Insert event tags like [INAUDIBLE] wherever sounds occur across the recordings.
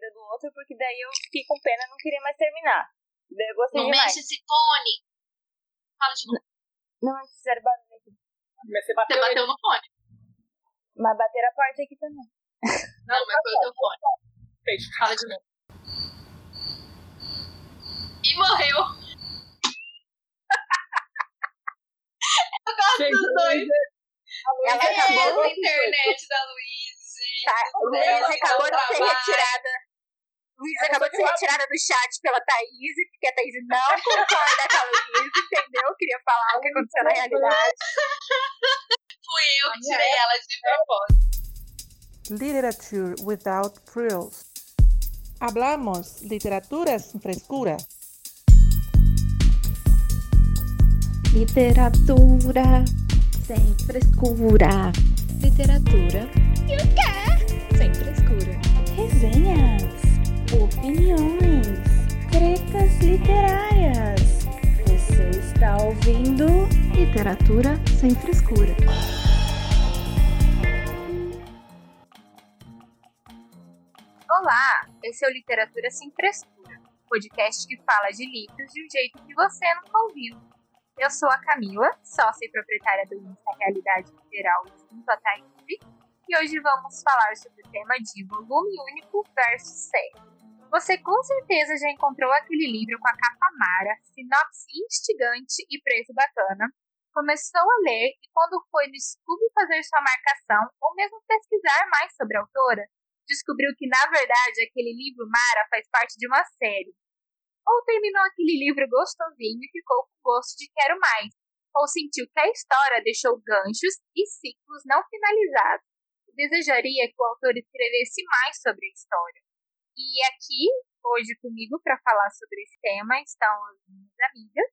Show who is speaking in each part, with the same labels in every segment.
Speaker 1: vida do outro, porque daí eu fiquei com pena e não queria mais terminar. Daí eu gostei
Speaker 2: Não
Speaker 1: demais.
Speaker 2: mexe esse fone. Fala de novo.
Speaker 1: Não, eles fizeram barulho aqui.
Speaker 3: Mas você
Speaker 2: Você
Speaker 3: bateu,
Speaker 2: bateu no fone.
Speaker 1: Mas bateram a porta aqui também.
Speaker 2: Não, mas foi o teu fone.
Speaker 3: fez.
Speaker 2: Fala de novo. E morreu. [LAUGHS] Eu gosto
Speaker 3: Gente,
Speaker 2: dos dois.
Speaker 4: Ela
Speaker 2: É,
Speaker 4: acabou,
Speaker 2: essa internet da Luiz, gente.
Speaker 4: tá, Luísa acabou de ser retirada. Luísa acabou de ser retirada do chat pela Thaís, porque a Thaís não [LAUGHS] concorda com a Luísa, entendeu? Queria falar o que aconteceu na realidade.
Speaker 2: Fui eu que tirei ela de propósito.
Speaker 5: Literature without frills. Hablamos literatura sin frescura.
Speaker 6: Literatura sem frescura. Literatura. E o quê? Opiniões. Tretas literárias. Você está ouvindo Literatura sem frescura.
Speaker 4: Olá, esse é o Literatura Sem Frescura, podcast que fala de livros de um jeito que você nunca ouviu. Eu sou a Camila, sócia e proprietária do Insta Realidade Literal junto à Thaís, e hoje vamos falar sobre o tema de volume único versus série. Você com certeza já encontrou aquele livro com a capa mara, sinopse instigante e preço bacana, começou a ler e quando foi no Scooby fazer sua marcação ou mesmo pesquisar mais sobre a autora, descobriu que, na verdade, aquele livro Mara faz parte de uma série. Ou terminou aquele livro gostosinho e ficou com gosto de quero mais. Ou sentiu que a história deixou ganchos e ciclos não finalizados. Desejaria que o autor escrevesse mais sobre a história. E aqui, hoje comigo, para falar sobre esse tema, estão as minhas amigas.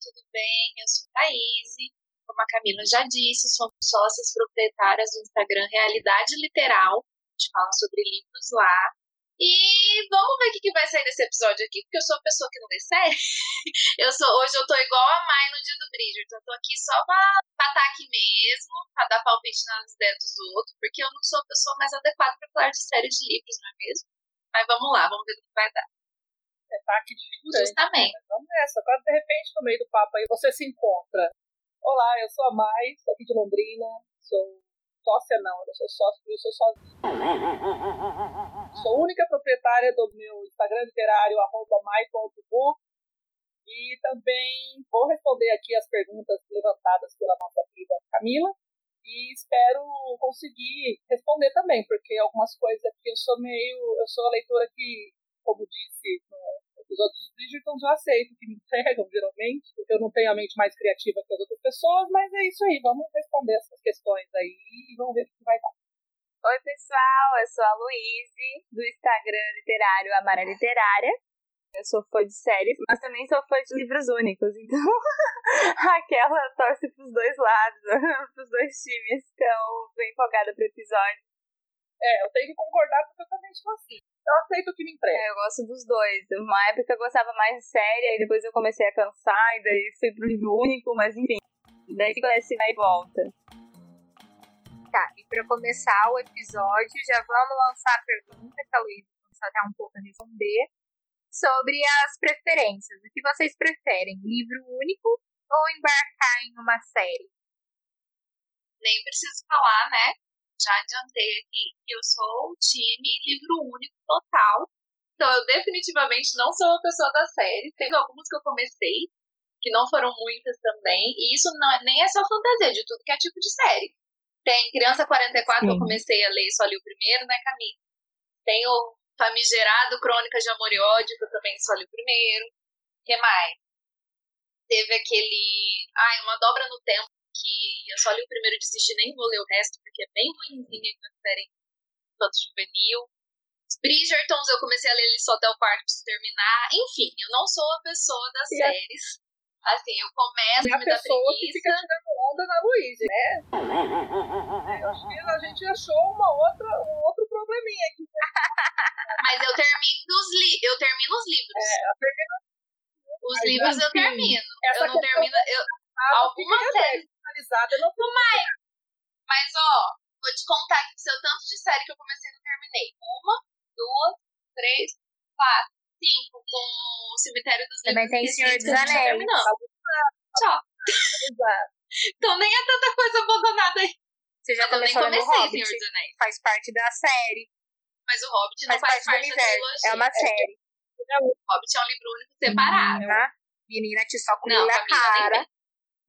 Speaker 2: Tudo bem? Eu sou a Thaís. Como a Camila já disse, somos sócias proprietárias do Instagram Realidade Literal. A gente fala sobre livros lá. E vamos ver o que, vai sair desse episódio aqui, porque eu sou uma pessoa que não vê série. [LAUGHS] Eu sou, hoje eu tô igual a Mai no dia do Bridgerton. Eu tô aqui só pra estar aqui mesmo, pra dar palpite nas ideias dos outros, porque eu não sou a pessoa mais adequada pra falar de série de livros, não é mesmo? Mas vamos lá, vamos ver o que vai dar.
Speaker 3: É ataque de figurante.
Speaker 2: Justamente.
Speaker 3: né? Vamos nessa. Agora, de repente, no meio do papo aí, você se encontra. Olá, eu sou a Mai, sou aqui de Londrina, sou sócia não, eu sou sócia eu sou sozinha. Sou única proprietária do meu Instagram literário, arroba. E também vou responder aqui as perguntas levantadas pela nossa querida Camila. E espero conseguir responder também, porque algumas coisas aqui eu sou meio. Eu sou a leitora que, como disse no episódio dos Bridgerton, eu aceito que me entregam, geralmente, porque eu não tenho a mente mais criativa que as outras pessoas, mas é isso aí, vamos responder essas questões aí e vamos ver o que vai dar.
Speaker 1: Oi, pessoal, eu sou a Luíse, do Instagram literário Amara Literária. Eu sou fã de séries, mas também sou fã de livros únicos, então [LAUGHS] aquela torce pros dois lados, [LAUGHS] pros dois times. Então, bem empolgada pro episódio.
Speaker 3: É, eu tenho que concordar porque eu também sou assim. Eu aceito o que me entrega.
Speaker 1: É, eu gosto dos dois. Uma época eu gostava mais de série, aí depois eu comecei a cansar, e daí fui pro livro único, mas enfim. Daí esse vai e volta.
Speaker 4: Tá, e para começar o episódio, já vamos lançar a pergunta que a Luísa começou até um pouco a responder sobre as preferências. O que vocês preferem, livro único ou embarcar em uma série?
Speaker 2: nem preciso falar, né? Já adiantei aqui que eu sou o time livro único total. Então eu definitivamente não sou uma pessoa da série. Tem algumas que eu comecei, que não foram muitas também. E isso não é, nem é só fantasia, de tudo que é tipo de série. Tem Criança 44, que eu
Speaker 1: Sim.
Speaker 2: comecei a ler, só li o primeiro, né, Camila? Tem o Famigerado Crônicas de Amor e Ódio, que eu também só li o primeiro. O que mais? Teve aquele. Ai, Uma Dobra no Tempo, que eu só li o primeiro e desisti, nem vou ler o resto, porque é bem ruimzinho na série tanto juvenil. Bridgertons, eu comecei a ler eles só até o quarto, preciso terminar. Enfim, eu não sou a pessoa das
Speaker 3: E a-
Speaker 2: séries. Assim, eu começo,
Speaker 3: É a
Speaker 2: me dá
Speaker 3: pessoa que
Speaker 2: preguiça.
Speaker 3: fica tirando onda na Luísa, né? [LAUGHS] Eu acho que a gente achou uma outra, um outro probleminha aqui.
Speaker 2: Mas eu termino os, li eu termino os livros.
Speaker 3: É, a primeira
Speaker 2: Os
Speaker 3: Mas,
Speaker 2: livros eu termino.
Speaker 3: essa
Speaker 2: Eu não termino. Eu,
Speaker 3: Ah,
Speaker 2: algumas
Speaker 3: fica
Speaker 2: séries.
Speaker 3: finalizada, não
Speaker 2: Mas, ó, vou te contar aqui do seu tanto de série que eu comecei e não terminei. Uma, duas, três. quatro, cinco, com o Cemitério dos
Speaker 1: Também
Speaker 2: Livros
Speaker 1: tem Senhor dos Anéis.
Speaker 2: terminou. Tchau.
Speaker 3: Exato. [LAUGHS]
Speaker 2: Então nem é tanta coisa abandonada aí.
Speaker 1: Você já
Speaker 2: Eu
Speaker 1: lendo
Speaker 2: comecei
Speaker 1: Hobbit.
Speaker 2: Senhor dos Anéis.
Speaker 1: Faz parte da série.
Speaker 2: Mas o Hobbit não
Speaker 1: Faz
Speaker 2: faz,
Speaker 1: parte do
Speaker 2: parte da
Speaker 1: universo.
Speaker 2: trilogia.
Speaker 1: É uma série.
Speaker 2: O Hobbit é um livro único separado.
Speaker 1: Tá? Menina, te só com
Speaker 2: Não,
Speaker 1: na cara.
Speaker 2: vem.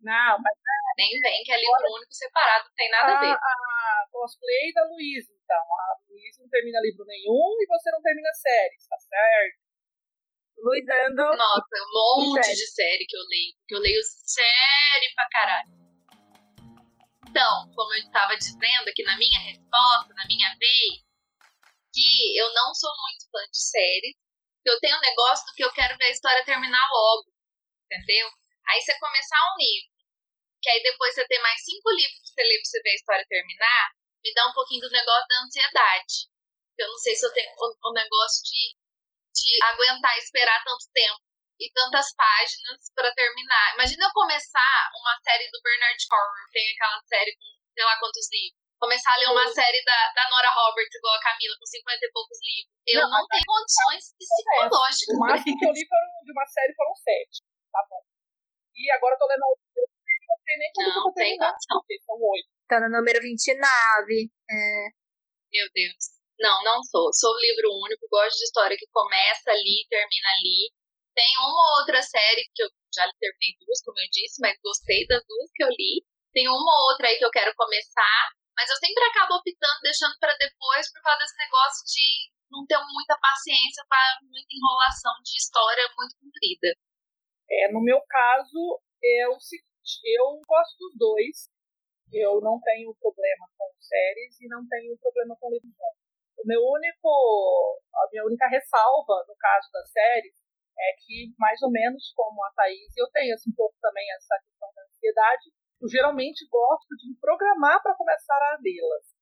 Speaker 3: Não, mas
Speaker 2: Nem vem, que é livro único separado, não tem nada a ver.
Speaker 3: a, a cosplay da Luísa, então. A Luísa não termina livro nenhum e você não termina séries, tá certo?
Speaker 1: Luizando.
Speaker 2: Nossa, um monte de série que eu leio. Que eu leio série pra caralho. Então, como eu estava dizendo aqui na minha resposta, na minha vez, que eu não sou muito fã de séries. que Eu tenho um negócio do que eu quero ver a história terminar logo. Entendeu? Aí você começar um livro, que aí depois você ter mais cinco livros pra você ler pra você ver a história terminar, me dá um pouquinho do negócio da ansiedade. Eu não sei se eu tenho o, o negócio de, de aguentar esperar tanto tempo e tantas páginas pra terminar. Imagina eu começar uma série do Bernard Cornwell, tem aquela série com sei lá quantos livros. Começar a ler uma série da, da Nora Roberts, igual a Camila, com 50 e poucos livros. Eu
Speaker 3: Não,
Speaker 2: não, tenho condições psicológicas.
Speaker 3: O máximo que eu li foram, de uma série foram sete. Tá bom. E agora eu tô lendo a outra. Eu não sei nem eu
Speaker 2: Não tem
Speaker 3: terminar.
Speaker 2: condição.
Speaker 3: São oito.
Speaker 1: Tá no número 29.
Speaker 2: Meu Deus. Não, não sou. Sou livro único, gosto de história que começa ali, termina ali. Tem uma ou outra série que eu já terminei duas, como eu disse, mas gostei das duas que eu li. Tem uma ou outra aí que eu quero começar, mas eu sempre acabo optando, deixando pra depois, por causa desse negócio de não ter muita paciência para muita enrolação de história muito comprida.
Speaker 3: É, no meu caso, é o seguinte, eu gosto dos dois. Eu não tenho problema com séries e não tenho problema com livros. O meu único, a minha única ressalva no caso das séries é que, mais ou menos como a Thaís, eu tenho assim, um pouco também essa questão da ansiedade. Eu geralmente gosto de me programar para começar a lê-las.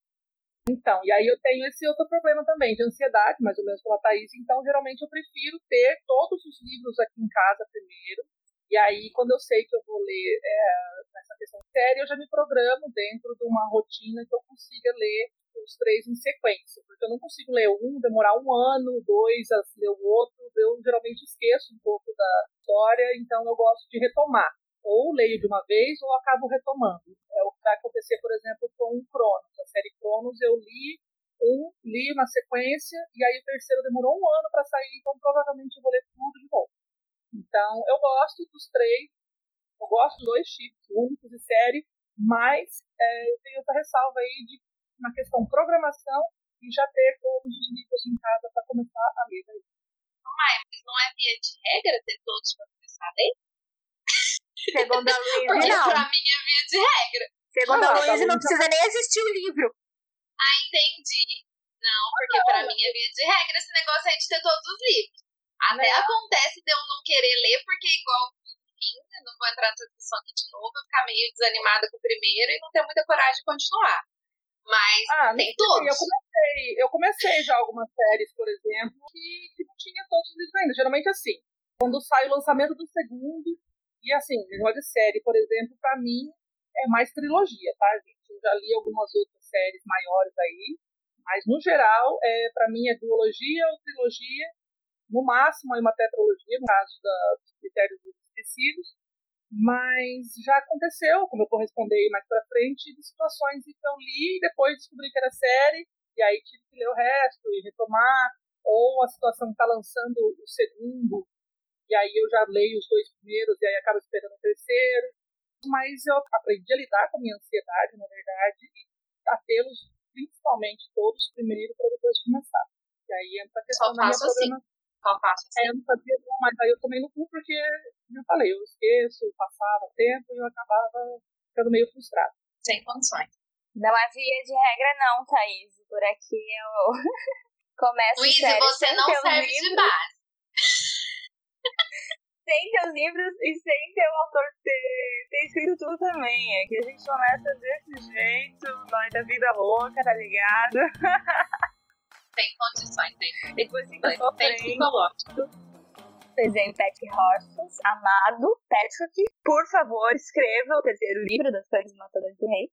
Speaker 3: Então, e aí eu tenho esse outro problema também, de ansiedade, mais ou menos como a Thaís. Então, geralmente eu prefiro ter todos os livros aqui em casa primeiro. E aí, quando eu sei que eu vou ler é, nessa questão séria, eu já me programo dentro de uma rotina que eu consiga ler os três em sequência. Porque eu não consigo ler um, demorar um ano, dois, a ler o outro. Eu geralmente esqueço um pouco da história, então eu gosto de retomar. Ou leio de uma vez ou acabo retomando. É o que vai acontecer, por exemplo, com o Cronos. A série Cronos eu li um, li na sequência, e aí o terceiro demorou um ano para sair, então provavelmente eu vou ler tudo de novo. Então, eu gosto dos três, eu gosto dos dois tipos, únicos e série, mas é, eu tenho essa ressalva aí de uma questão programação e já ter todos os livros em casa para começar a ler. Aí.
Speaker 2: Mas não é via de regra ter todos para começar a ler?
Speaker 1: Segundo a [LAUGHS] Luísa,
Speaker 2: Porque
Speaker 1: não.
Speaker 2: pra mim é via de regra.
Speaker 1: Segundo
Speaker 3: Ah,
Speaker 1: a Luísa, não precisa nem assistir o livro.
Speaker 2: Ah, entendi. Não, porque pra mim é via de regra esse negócio aí de ter todos os livros. Até acontece de eu não querer ler, porque igual, enfim, eu não vou entrar nessa discussão aqui de novo, eu ficar meio desanimada com o primeiro e não ter muita coragem de continuar. Mas
Speaker 3: Ah,
Speaker 2: tem todos.
Speaker 3: Eu comecei, eu comecei já algumas séries, por exemplo, que, que não tinha todos os livros ainda. Geralmente assim, quando sai o lançamento do segundo, e assim, negócio de série, por exemplo, pra mim é mais trilogia, tá, gente? Eu já li algumas outras séries maiores aí, mas no geral, é, pra mim é duologia ou trilogia, no máximo é uma tetralogia, no caso da- dos critérios dos esquecidos, mas já aconteceu, como eu vou responder mais pra frente, de situações em que eu li e depois descobri que era série, e aí tive que ler o resto e retomar, ou a situação está lançando o segundo, e aí eu já leio os dois primeiros e aí acabo esperando o terceiro. Mas eu aprendi a lidar com a minha ansiedade, na verdade, e a tê-los principalmente todos primeiro para depois começar. E aí entra a questão
Speaker 2: Só
Speaker 3: da minha
Speaker 2: assim. Assim.
Speaker 3: É, eu não sabia, não, mas aí eu tomei no cu porque, como eu falei, eu esqueço, passava tempo e eu acabava ficando meio frustrado.
Speaker 2: Sem condições.
Speaker 1: Não é via de regra, não, Thaís. Por aqui eu [LAUGHS] começo
Speaker 2: Luiz,
Speaker 1: série
Speaker 2: você
Speaker 1: sem
Speaker 2: não serve de
Speaker 1: livros,
Speaker 2: base. [LAUGHS]
Speaker 1: sem ter os livros e sem ter o autor ter, ter escrito tudo também. É que a gente começa desse jeito, nós da vida louca, tá ligado? [LAUGHS]
Speaker 2: Sem condições. Tem,
Speaker 1: Depois fica
Speaker 2: tem psicológico.
Speaker 1: Desenho Pat Horses, amado Patrick. Por favor, escreva o terceiro livro das Fãs Matadores do Rei.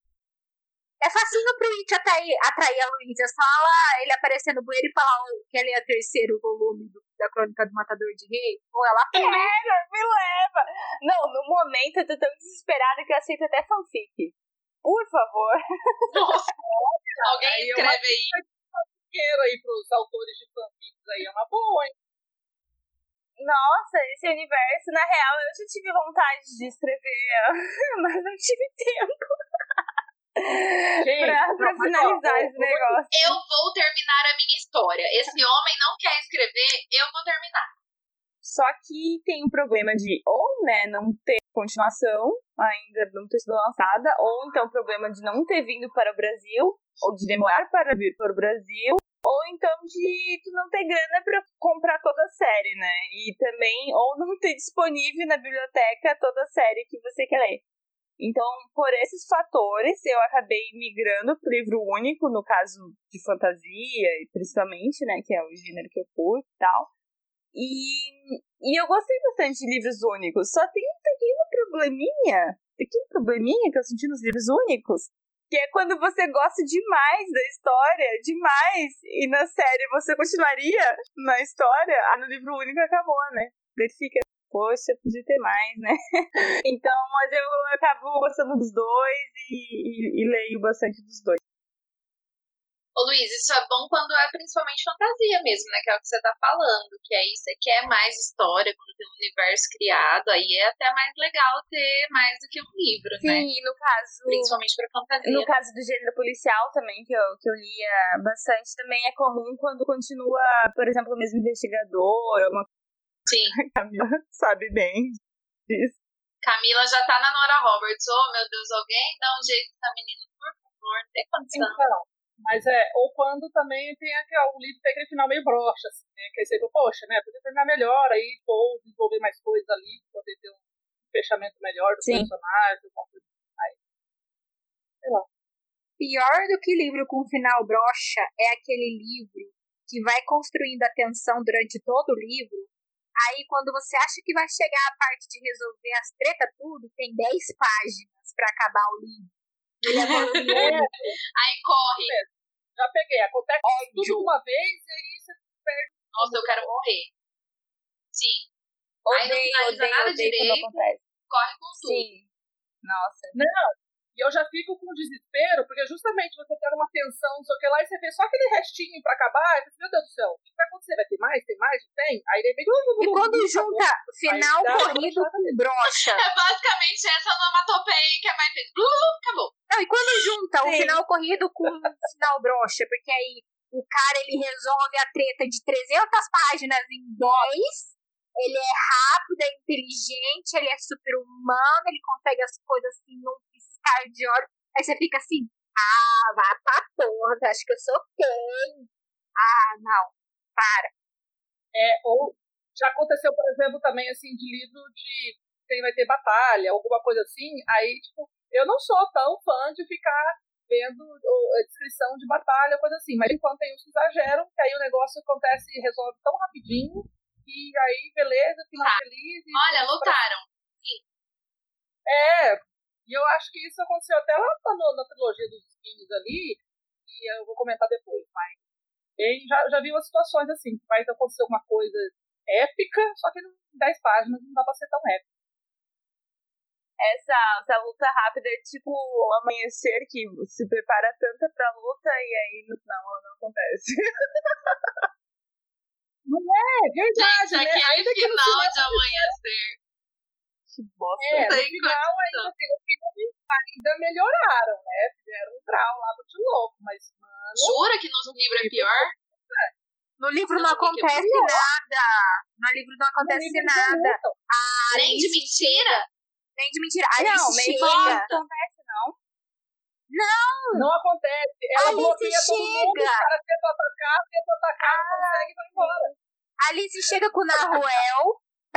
Speaker 4: É facinho pro It atrair, atrair a Luísa. É só ela, ele aparecer no bueiro e falar que ele é o terceiro volume do, da Crônica do Matador de Rei. Ou ela
Speaker 1: Me leva, me leva. Não, no momento eu tô tão desesperada que eu aceito até fanfic. Por favor.
Speaker 2: Nossa, [LAUGHS] alguém
Speaker 3: eu
Speaker 2: escreve aí.
Speaker 3: Queiro aí pros autores de fanfics aí, é uma boa, hein?
Speaker 1: Nossa, esse universo, na real, eu já tive vontade de escrever, [LAUGHS] mas não tive tempo
Speaker 3: Gente,
Speaker 1: pra,
Speaker 3: não,
Speaker 1: pra
Speaker 3: ó,
Speaker 1: finalizar
Speaker 3: eu-
Speaker 1: esse negócio.
Speaker 2: Eu vou terminar a minha história. Esse homem não quer escrever, eu vou terminar.
Speaker 1: Só que tem um problema de ou, né, não ter continuação, ainda não ter sido lançada, ou então o problema de não ter vindo para o Brasil, ou de demorar para vir para o Brasil, ou então de tu não ter grana para comprar toda a série, né? E também, ou não ter disponível na biblioteca toda a série que você quer ler. Então, por esses fatores, eu acabei migrando pro livro único, no caso de fantasia, principalmente, né, que é o gênero que eu curto e tal. E, e eu gostei bastante de livros únicos, só tem um pequeno probleminha, pequeno probleminha que eu senti nos livros únicos, que é quando você gosta demais da história, demais, e na série você continuaria na história, ah, no livro único acabou, né? Daí fica, poxa, podia ter mais, né? [LAUGHS] então, mas eu acabo gostando dos dois e, e, e leio bastante dos dois.
Speaker 2: Ô Luiz, isso é bom quando é principalmente fantasia mesmo, né? Que é o que você tá falando. Que aí você quer mais história, quando tem um universo criado, aí é até mais legal ter mais do que um livro, né?
Speaker 1: Sim, e no caso.
Speaker 2: Principalmente pra fantasia.
Speaker 1: No caso do gênero policial também, que eu, que eu lia bastante, também é comum quando continua, por exemplo, o mesmo investigador, uma
Speaker 2: Sim. [LAUGHS]
Speaker 1: Camila sabe bem disso.
Speaker 2: Camila já tá na Nora Roberts. Oh, meu Deus, alguém dá um jeito nessa menina, por favor, não tem condição.
Speaker 3: Então, mas é, ou quando também tem aquele, o livro tem aquele final meio broxa, assim, né? Que aí você fala, poxa, né? Podia terminar melhor aí, ou desenvolver mais coisas ali, poder ter um fechamento melhor do
Speaker 1: Sim.
Speaker 3: personagem, alguma coisa mais. Sei lá.
Speaker 4: Pior do que livro com final broxa é aquele livro que vai construindo a tensão durante todo o livro. Aí, quando você acha que vai chegar a parte de resolver as tretas tudo, tem 10 páginas pra acabar o livro. Ele é único. [LAUGHS]
Speaker 2: Aí corre.
Speaker 3: Já peguei, acontece
Speaker 4: Ódio.
Speaker 3: tudo uma vez e aí você perde.
Speaker 2: Nossa, eu quero morrer. Sim, Aí não
Speaker 1: Odeio,
Speaker 2: finaliza
Speaker 1: odeio,
Speaker 2: nada
Speaker 1: odeio
Speaker 2: direito. corre com tudo.
Speaker 1: Sim. Nossa.
Speaker 3: Não, e eu já fico com desespero, porque justamente você tá numa tensão, não sei o que lá, e você vê só aquele restinho pra acabar, e você, meu Deus do céu, o que vai acontecer? Vai ter mais? Tem mais? Tem? Aí de repente.
Speaker 4: E quando junta final corrido com brocha.
Speaker 2: É basicamente essa onomatopeia que a Mai fez. Blu, acabou.
Speaker 4: Não, e quando junta o final corrido com o final brocha, porque aí o cara ele resolve a treta de 300 páginas em 10, ele é rápido, é inteligente, ele é super humano, ele consegue as coisas assim num de olhos. Aí você fica assim, ah, vá pra porra, acha que eu sou quem? Ah, não, para.
Speaker 3: É, ou já aconteceu, por exemplo, também assim, de livro de quem vai ter batalha, alguma coisa assim, aí, tipo, eu não sou tão fã de ficar vendo o- a descrição de batalha, coisa assim, mas enquanto tem uns que exageram, que aí o negócio acontece e resolve tão rapidinho, e aí, beleza, final
Speaker 2: Tá.
Speaker 3: feliz. e
Speaker 2: Olha,
Speaker 3: tudo pra-
Speaker 2: lutaram.
Speaker 3: É, e eu acho que isso aconteceu até lá na, na trilogia dos espinhos ali, e eu vou comentar depois, mas bem, já, já vi umas situações assim, que vai acontecer alguma coisa épica, só que em 10 páginas não dá pra ser tão épico.
Speaker 1: Essa, essa luta rápida é tipo o amanhecer que se prepara tanto pra luta e aí no final ela não acontece. [LAUGHS]
Speaker 3: É verdade,
Speaker 2: Gente,
Speaker 3: né? Ainda que no
Speaker 2: final
Speaker 3: final,
Speaker 2: de [LAUGHS] amanhecer.
Speaker 1: Que bosta.
Speaker 3: é, no final ainda assim, no filme ainda melhoraram, né? Fizeram um grau lá muito louco, mas, mano,
Speaker 2: Jura que nos livros é pior?
Speaker 4: No livro
Speaker 2: Não,
Speaker 4: não
Speaker 2: Mickey,
Speaker 4: acontece nada. No livro não acontece
Speaker 3: no livro não
Speaker 4: nada.
Speaker 3: lutam.
Speaker 2: Nem de mentira?
Speaker 4: Nem de mentira. A
Speaker 1: Não,
Speaker 4: Alice chega.
Speaker 1: não acontece, não.
Speaker 3: Não acontece. Ela
Speaker 4: Alice
Speaker 3: bloqueia todo mundo,
Speaker 4: chega.
Speaker 3: os caras tentam atacar, tentam atacar, não consegue e vai embora.
Speaker 4: Alice chega com o [LAUGHS] Naruel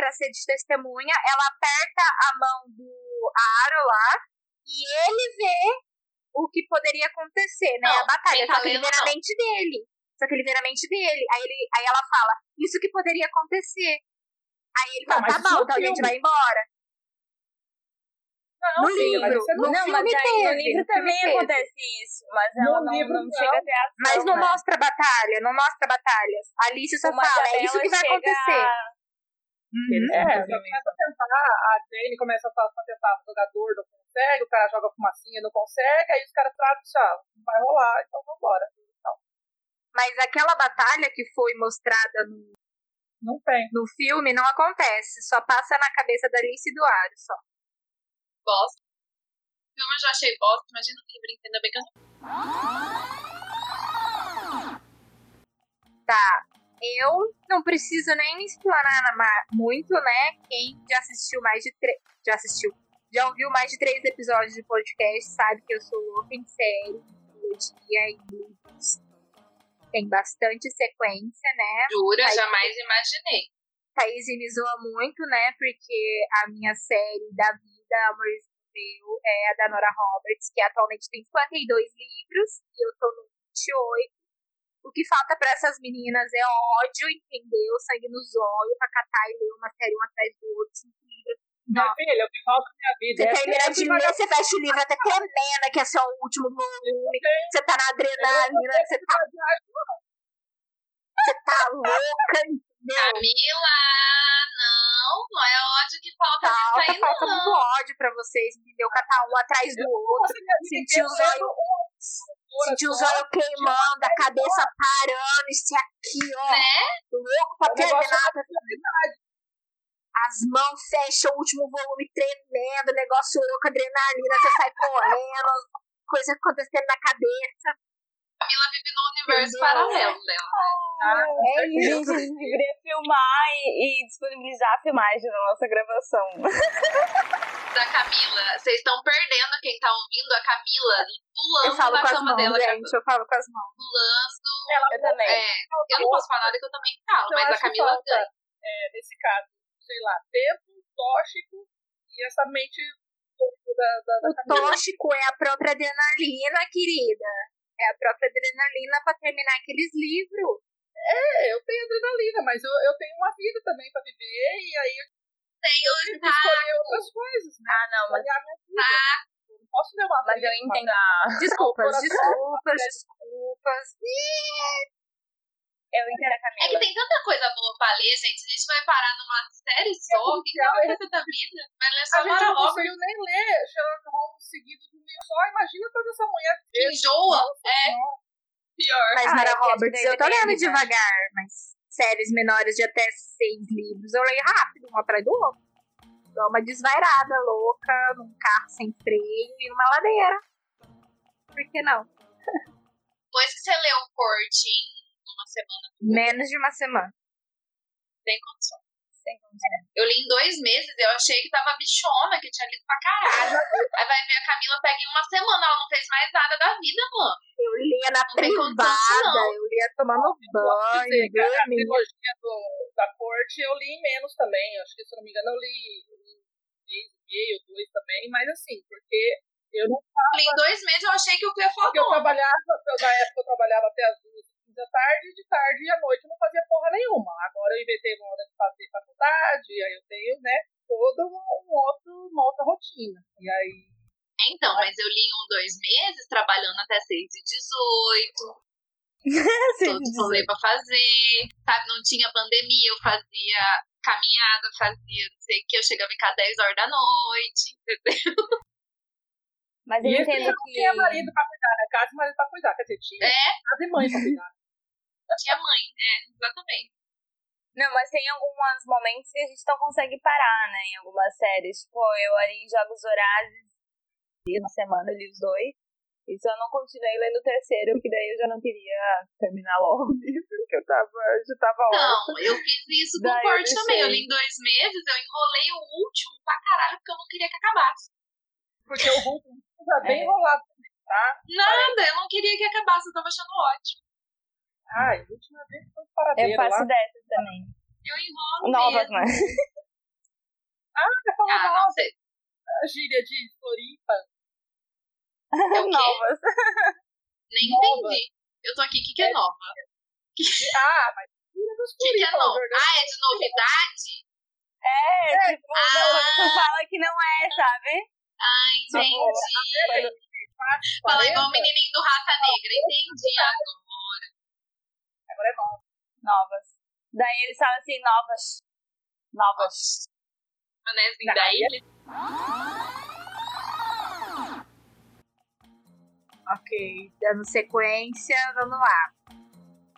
Speaker 4: pra ser de testemunha. Ela aperta a mão do Aro lá e ele vê o que poderia acontecer, né?
Speaker 2: Não,
Speaker 4: a batalha.
Speaker 2: tá
Speaker 4: Só que ele vê na
Speaker 2: não.
Speaker 4: mente dele. Só que ele vê na mente dele. Aí, ele, aí ela fala, isso que poderia acontecer. Aí ele
Speaker 3: Tá,
Speaker 4: fala, tá bom,
Speaker 3: no
Speaker 4: então a gente vai embora.
Speaker 3: Não,
Speaker 4: No livro, no
Speaker 3: não
Speaker 1: não, mas aí, no livro
Speaker 4: no
Speaker 1: também
Speaker 4: teve.
Speaker 1: acontece isso, mas
Speaker 3: No
Speaker 1: ela não,
Speaker 3: livro
Speaker 1: não
Speaker 3: não.
Speaker 1: chega a ter ação.
Speaker 4: Mas não
Speaker 1: né?
Speaker 4: mostra batalha, não mostra batalhas. A Alice só
Speaker 1: Mas
Speaker 4: fala,
Speaker 1: a
Speaker 4: é isso que vai acontecer.
Speaker 1: a-
Speaker 4: Uhum.
Speaker 3: É, ela começa a tentar, a Jane começa a, a tentar, o jogador não consegue, o cara joga fumacinha não consegue, aí os caras tratam isso, ah, não vai rolar, então vambora. Então,
Speaker 4: Mas aquela batalha que foi mostrada no,
Speaker 3: não tem.
Speaker 4: no filme não acontece, só passa na cabeça da Alice e do Ario, só.
Speaker 2: Bosta. O filme eu já achei bosta, imagina o livro, ainda bem que eu não
Speaker 4: Tá. Eu não preciso nem explanar ma- muito, né? Quem já assistiu mais de três. Já assistiu. Já ouviu mais de três episódios de podcast, sabe que eu sou louca em série, trilogia e livros. Tem bastante sequência, né?
Speaker 2: jura,
Speaker 4: Aí-
Speaker 2: jamais imaginei.
Speaker 4: Thaís me zoa muito, né? Porque a minha série da vida, Amorzinho Meu, é a da Nora Roberts, que atualmente tem 52 livros, e eu tô no 28. O que falta pra essas meninas é ódio, entendeu? Sangue nos olhos pra catar e ler uma série um atrás do outro, cinco livros.
Speaker 3: Minha
Speaker 4: Não.
Speaker 3: filha, o que falta na minha vida
Speaker 4: Você
Speaker 3: é
Speaker 4: termina de ler, você fecha o livro até tremendo, que é só o último volume. Você tá na adrenalina, você tá, você tá louca, entendeu?
Speaker 2: Camila, não, não é ódio que falta nisso
Speaker 4: Falta,
Speaker 2: aí,
Speaker 4: falta
Speaker 2: não.
Speaker 4: muito ódio pra vocês, entendeu? Catar um atrás do outro, sentir os olhos, os olhos queimando, a cabeça parando, isso aqui, ó,
Speaker 2: Né?
Speaker 4: louco pra terminar. As mãos fecham o último volume tremendo, negócio louco, adrenalina, você sai correndo, coisa acontecendo na cabeça.
Speaker 2: Camila vive num universo
Speaker 4: Entendeu?
Speaker 2: paralelo dela.
Speaker 1: É isso, a gente deveria filmar e, e disponibilizar a filmagem na nossa gravação. [LAUGHS]
Speaker 2: Da Camila, vocês estão perdendo quem tá ouvindo a Camila
Speaker 4: Eu
Speaker 2: pulando
Speaker 4: falo
Speaker 2: na
Speaker 4: com as
Speaker 2: cama
Speaker 4: mãos,
Speaker 2: dela,
Speaker 4: gente, eu falo com as mãos.
Speaker 2: pulando.
Speaker 1: Eu também.
Speaker 2: É, eu não posso falar nada que eu também falo,
Speaker 3: Eu
Speaker 2: mas a Camila
Speaker 3: falta,
Speaker 2: ganha.
Speaker 3: é, nesse caso, sei lá, tempo, tóxico e essa mente da, da, da
Speaker 4: O
Speaker 3: Camila.
Speaker 4: tóxico é a própria adrenalina, querida. É a própria adrenalina pra terminar aqueles livros.
Speaker 3: É, eu tenho adrenalina, mas eu, eu tenho uma vida também pra viver e aí eu
Speaker 2: Tem o
Speaker 3: tive que escolher outras coisas, né?
Speaker 1: Ah, não, mas.
Speaker 3: Eu não posso ler uma
Speaker 1: mas eu entendo.
Speaker 4: Desculpas, [LAUGHS] desculpas, desculpas.
Speaker 1: Eu entendo a
Speaker 2: É que
Speaker 1: Camila.
Speaker 2: tem tanta coisa boa pra ler, gente. A gente vai parar numa série só. O que
Speaker 3: é-
Speaker 2: fazer da vida? Vai ler
Speaker 3: A
Speaker 2: só
Speaker 3: gente
Speaker 2: Mara
Speaker 3: não
Speaker 2: Roberts.
Speaker 3: conseguiu nem ler Sherlock Holmes seguido de um livro só. Imagina toda essa mulher.
Speaker 2: Que enjoa. É, pior.
Speaker 4: Mas
Speaker 1: Ah,
Speaker 4: Nara
Speaker 1: é
Speaker 4: Roberts, eu tô lendo
Speaker 1: né?
Speaker 4: devagar, mas séries menores de até seis livros eu leio rápido, um atrás do outro. Dou uma desvairada louca num carro sem freio e numa ladeira. Por que não?
Speaker 2: Depois que você leu o corte em uma semana,
Speaker 4: Menos de uma semana.
Speaker 2: tem condição.
Speaker 1: Sem condição.
Speaker 2: Eu li em dois meses, eu achei que tava bichona, que tinha lido pra caralho. Aí vai ver a Camila pega em uma semana, ela não fez mais nada da vida, mano.
Speaker 4: Eu lia na
Speaker 2: Não
Speaker 4: privada, eu lia tomando banho,
Speaker 3: dizer que a trilogia do, da corte eu li menos também. Acho que, se eu não me engano, eu li um mês e meio, dois também. Mas assim, porque eu não
Speaker 2: Eu li em dois meses, eu achei que que ia falar
Speaker 3: Porque eu trabalhava, eu- na época eu trabalhava até as duas da tarde, de tarde e à noite eu não fazia porra nenhuma. Agora eu inventei uma hora de fazer faculdade, aí eu tenho, né, toda uma, um outro, uma outra rotina. E aí,
Speaker 2: Então, mas eu li um, dois meses, trabalhando até 6 e 18. [LAUGHS] Todos rolê pra fazer, sabe? Não tinha pandemia, eu fazia caminhada, fazia não sei o que, eu chegava em casa 10 horas da noite, entendeu?
Speaker 1: Mas eu
Speaker 3: e
Speaker 1: entendo
Speaker 3: eu não
Speaker 1: que.
Speaker 3: tinha marido pra cuidar, né? Casa e marido pra cuidar. Quer dizer, tinha
Speaker 2: É,
Speaker 3: casa e mãe pra cuidar.
Speaker 2: Tinha mãe, né? Exatamente.
Speaker 1: Não, mas tem alguns momentos que a gente não consegue parar, né? Em algumas séries. Tipo, eu ali em Jogos Horazes, na semana eu li os dois. E só não continuei lendo o terceiro, porque daí eu já não queria terminar logo o livro, porque eu tava, já tava
Speaker 2: Não, eu fiz isso com o
Speaker 1: eu
Speaker 2: corte também. Eu li em dois meses, eu enrolei o último pra caralho, porque eu não queria que acabasse.
Speaker 3: Porque o Hulk já bem
Speaker 1: É.
Speaker 3: enrolado também, tá?
Speaker 2: Nada, eu não queria que acabasse, eu tava achando ótimo.
Speaker 3: Ai, a última vez foi
Speaker 1: Eu
Speaker 3: paradeiro
Speaker 1: faço
Speaker 3: lá.
Speaker 1: dessas também.
Speaker 2: Eu enrolo
Speaker 1: Novas,
Speaker 2: mesmo.
Speaker 1: né?
Speaker 3: Ah, você falou
Speaker 2: Ah, não
Speaker 3: nova,
Speaker 2: sei.
Speaker 3: a gíria de Floripa.
Speaker 2: É?
Speaker 1: Novas.
Speaker 2: Nem
Speaker 3: Nova.
Speaker 2: entendi. Eu tô aqui, o que, que é nova?
Speaker 3: Ah, mas
Speaker 2: O que, que é novo?
Speaker 3: Jordão.
Speaker 2: Ah, é de novidade?
Speaker 1: É, tipo, não,
Speaker 2: Ah.
Speaker 1: tu fala que não é, sabe?
Speaker 2: Ah, entendi. Fala igual o menininho do Rata Negra. Entendi
Speaker 3: é nova.
Speaker 1: Novas. Daí eles falam assim, novas. Novas.
Speaker 2: Manézinho da ilha.
Speaker 4: Ok, dando sequência, vamos lá.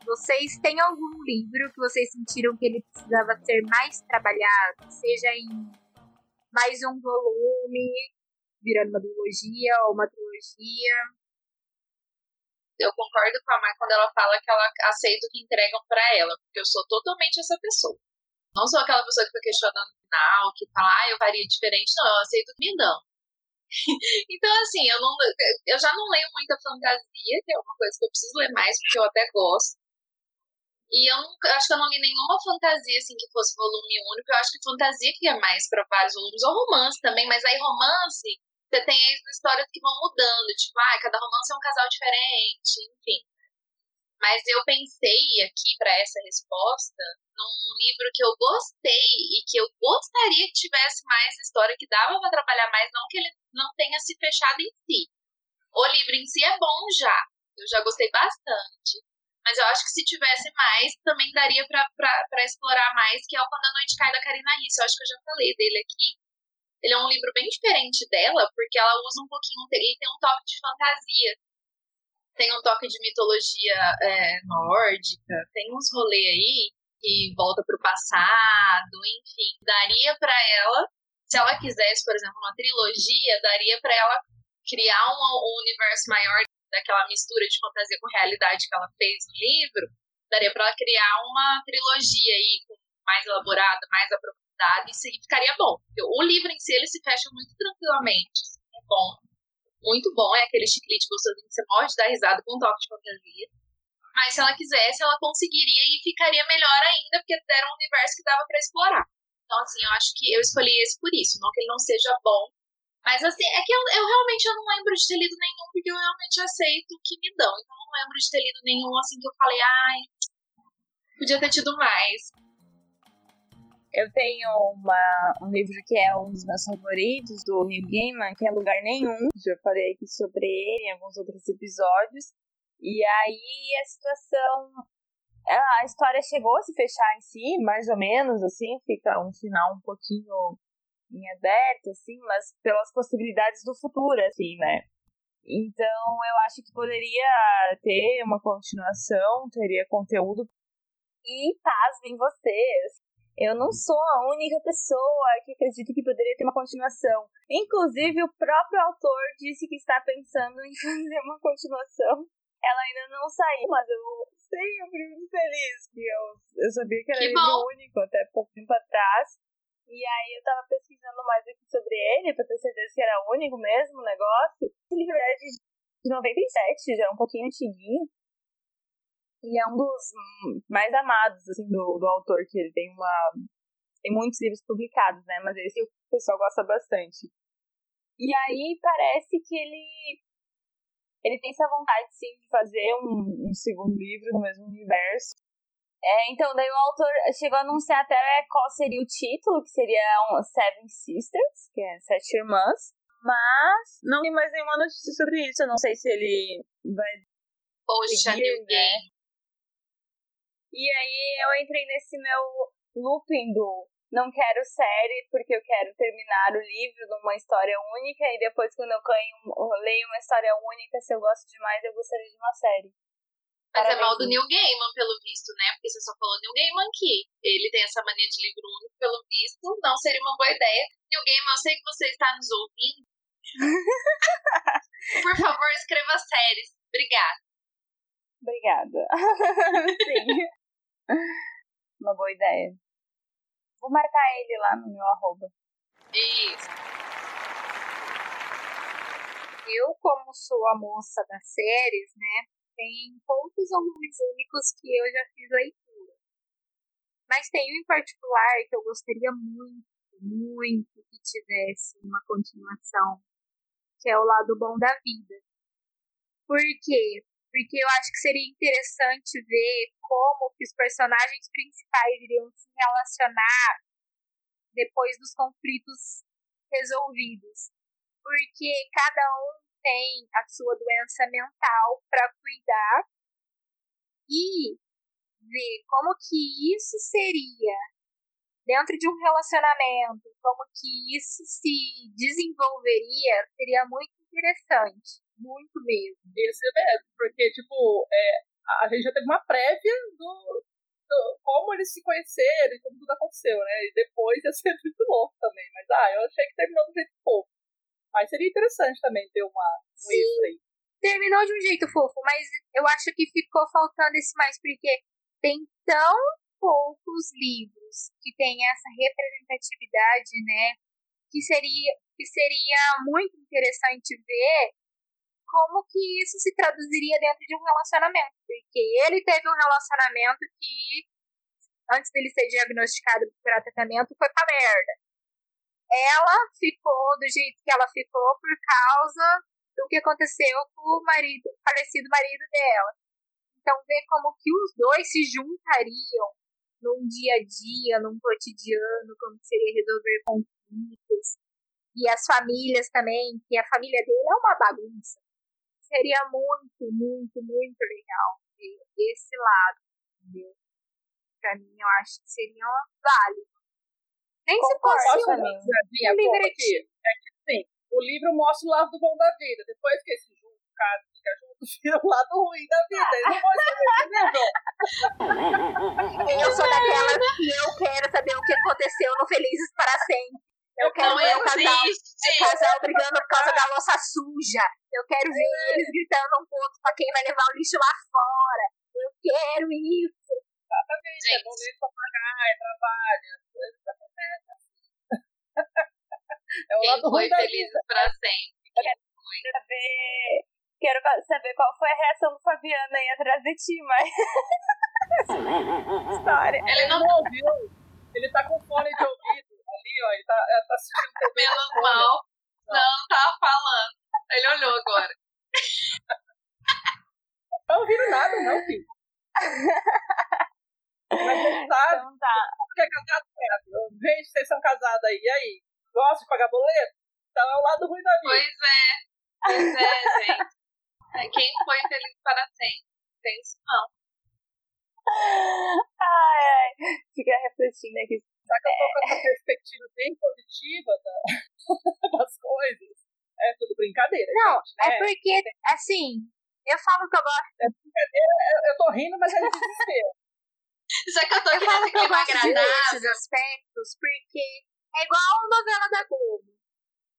Speaker 4: Vocês têm algum livro que vocês sentiram que ele precisava ser mais trabalhado? Seja em mais um volume, virando uma biologia ou uma trilogia?
Speaker 2: Eu concordo com a Mai quando ela fala que ela aceita o que entregam pra ela, porque eu sou totalmente essa pessoa. Não sou aquela pessoa que fica questionando no final, que fala, ah, eu faria diferente. Não, eu aceito o que me dão. [LAUGHS] então, assim, eu, não, eu já não leio muita fantasia, que é uma coisa que eu preciso ler mais, porque eu até gosto. E eu não, acho que eu não li nenhuma fantasia assim que fosse volume único. Eu acho que fantasia que é mais para vários volumes, ou romance também, mas aí romance, você tem as histórias que vão mudando, tipo, ah, cada romance é um casal diferente, enfim. Mas eu pensei aqui para essa resposta num livro que eu gostei e que eu gostaria que tivesse mais história, que dava para trabalhar mais, não que ele não tenha se fechado em si. O livro em si é bom já, eu já gostei bastante. Mas eu acho que se tivesse mais, também daria para explorar mais, que é o Quando a Noite Cai da Karina Risse. Eu acho que eu já falei dele aqui. Ele é um livro bem diferente dela, porque ela usa um pouquinho, ele tem um toque de fantasia. Tem um toque de mitologia é, nórdica, tem uns rolês aí que volta para o passado, enfim. Daria para ela, se ela quisesse, por exemplo, uma trilogia, daria para ela criar um, um universo maior daquela mistura de fantasia com realidade que ela fez no livro, daria para ela criar uma trilogia aí mais elaborada, mais aprofundada, isso aí ficaria bom. O livro em si ele se fecha muito tranquilamente, é bom, muito bom, é aquele chiclete gostosinho que você pode dar risada com um toque de fantasia. Mas se ela quisesse, ela conseguiria e ficaria melhor ainda, porque era um universo que dava para explorar. Então, assim, eu acho que eu escolhi esse por isso. Não que ele não seja bom, mas assim, é que eu, eu realmente eu não lembro de ter lido nenhum, porque eu realmente aceito o que me dão. Então eu não lembro de ter lido nenhum assim que eu falei, ai, podia ter tido mais.
Speaker 1: Eu tenho uma, um livro que é um dos meus favoritos, do Neil Gaiman, que é Lugar Nenhum. Já falei aqui sobre ele em alguns outros episódios. E aí a situação. A história chegou a se fechar em si, mais ou menos, assim, fica um final um pouquinho em aberto, assim, mas pelas possibilidades do futuro, assim, né? Então, eu acho que poderia ter uma continuação, teria conteúdo. E pasmem vocês, eu não sou a única pessoa que acredita que poderia ter uma continuação. Inclusive, o próprio autor disse que está pensando em [LAUGHS] fazer uma continuação. Ela ainda não saiu, mas eu sei, eu fico muito feliz. Que eu, eu sabia que era que livro único até pouco tempo atrás. E aí eu tava pesquisando mais aqui sobre ele, pra ter certeza que era único mesmo o negócio. Ele é de 97, já é um pouquinho antiguinho. E é um dos mais amados, assim, do, do autor, que ele tem uma... Tem muitos livros publicados, né? Mas esse o pessoal gosta bastante. E aí parece que ele... Ele tem essa vontade, sim, de fazer um, um segundo livro no mesmo universo. É, então, daí o autor chegou a anunciar até qual seria o título, que seria um Seven Sisters, que é Sete Irmãs. Mas não tem mais nenhuma notícia sobre isso. Eu não sei se ele vai.
Speaker 2: Poxa, seguir, né?
Speaker 1: E aí eu entrei nesse meu looping do não quero série porque eu quero terminar o livro numa história única e depois quando eu, leio uma história única, se eu gosto demais, eu gostaria de uma série.
Speaker 2: Mas é mal do Neil Gaiman, pelo visto, né? Porque você só falou Neil Gaiman aqui. Ele tem essa mania de livro único, pelo visto. Não seria uma boa ideia. Neil Gaiman, eu sei que você está nos ouvindo. [LAUGHS] Por favor, escreva séries. Obrigada.
Speaker 1: Obrigada. [LAUGHS] Sim. Uma boa ideia. Vou marcar ele lá no meu arroba.
Speaker 2: Isso.
Speaker 4: Eu, como sou a moça das séries, né? tem poucos volumes únicos que eu já fiz leitura. Mas tem um em particular que eu gostaria muito, muito que tivesse uma continuação, que é o Lado Bom da Vida. Por quê? Porque eu acho que seria interessante ver como que os personagens principais iriam se relacionar depois dos conflitos resolvidos. porque cada um tem a sua doença mental para cuidar e ver como que isso seria dentro de um relacionamento, como que isso se desenvolveria, seria muito interessante. Muito mesmo.
Speaker 3: Isso mesmo, porque, tipo, é, a gente já teve uma prévia do, do, como eles se conheceram e como tudo aconteceu, né? E depois ia ser [LAUGHS] muito louco também. Mas, ah, eu achei que terminou do jeito fofo. Mas seria interessante também ter uma, um
Speaker 4: Sim, aí. Terminou de um jeito fofo, mas eu acho que ficou faltando esse mais, porque tem tão poucos livros que têm essa representatividade, né? Que seria, que seria muito interessante ver como que isso se traduziria dentro de um relacionamento. Porque ele teve um relacionamento que, antes dele ser diagnosticado por tratamento, foi pra merda. Ela ficou do jeito que ela ficou por causa do que aconteceu com o marido, falecido marido dela. Então, ver como que os dois se juntariam num dia a dia, num cotidiano, como seria resolver conflitos. E as famílias também, que a família dele é uma bagunça. Seria muito, muito, muito legal ver esse lado, entendeu? Pra mim, eu acho que seria válido. Nem se fosse um, um livretinho.
Speaker 3: É que, sim, o livro mostra o lado do bom da vida. Depois que esse junto, fica junto, [LAUGHS] vira o lado ruim da vida. Eles não vão entendeu? [LAUGHS]
Speaker 4: Eu sou daquela que eu quero saber o que aconteceu no Felizes para Sempre. Eu quero
Speaker 2: não
Speaker 4: ver o casal, o casal brigando por causa da louça suja. Eu quero ver eles gritando um pouco pra quem vai levar o lixo lá fora. Eu quero isso.
Speaker 3: Exatamente. É boleto pra pagar, é trabalho. As coisas acontecem. [LAUGHS] É o
Speaker 2: Quem
Speaker 3: lado
Speaker 2: foi feliz pra sempre. Quem foi.
Speaker 1: Saber... Quero saber qual foi a reação do Fabiano aí atrás de ti, mas. [LAUGHS] História.
Speaker 2: Ele não
Speaker 3: não ouviu. Ele tá com fone de ouvido ali, ó. Ele tá, ele tá assistindo [LAUGHS]
Speaker 2: menos mal. Não, não tava falando. Ele olhou agora.
Speaker 3: Não tá ouvindo nada, não, filho. Mas ele sabe
Speaker 1: Então tá.
Speaker 3: que é casado certo. Gente, vocês são casados aí. E aí? Gosta de pagar boleto? Então é o lado ruim da vida.
Speaker 2: Pois é. Pois é, gente. É, Quem foi feliz para sempre? Tem isso não.
Speaker 1: Ai, ai. Fica refletindo aqui.
Speaker 3: Já que eu tô com essa perspectiva bem positiva da- [LAUGHS] das coisas, é tudo brincadeira.
Speaker 4: Não,
Speaker 3: gente, né?
Speaker 4: é porque, assim, eu falo que eu gosto,
Speaker 3: É brincadeira, eu, eu tô rindo, mas é de desespero. [LAUGHS]
Speaker 2: Já que eu tô
Speaker 4: eu falo que eu gosto de esses aspectos, porque é igual novela da Globo.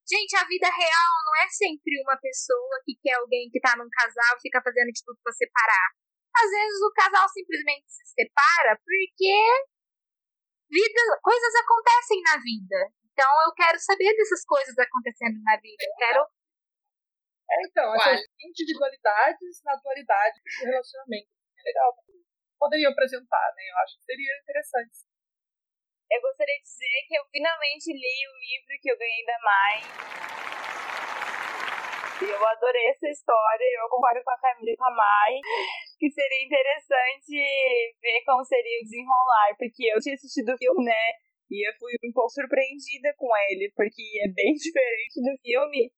Speaker 4: Gente, a vida real não é sempre uma pessoa que quer alguém que tá num casal e fica fazendo de tudo pra separar. Às vezes o casal simplesmente se separa porque vida, coisas acontecem na vida. Então eu quero saber dessas coisas acontecendo na vida. Eu quero
Speaker 3: É, então, essas individualidades na dualidade do relacionamento. É legal. Poderiam apresentar, né? Eu acho que seria interessante.
Speaker 1: Eu gostaria de dizer que eu finalmente li o livro que eu ganhei da Mai. Eu adorei essa história, eu concordo com a Camila com a Mai, que seria interessante ver como seria o desenrolar, porque eu tinha assistido o filme, né? E eu fui um pouco surpreendida com ele, porque é bem [LAUGHS] diferente do filme.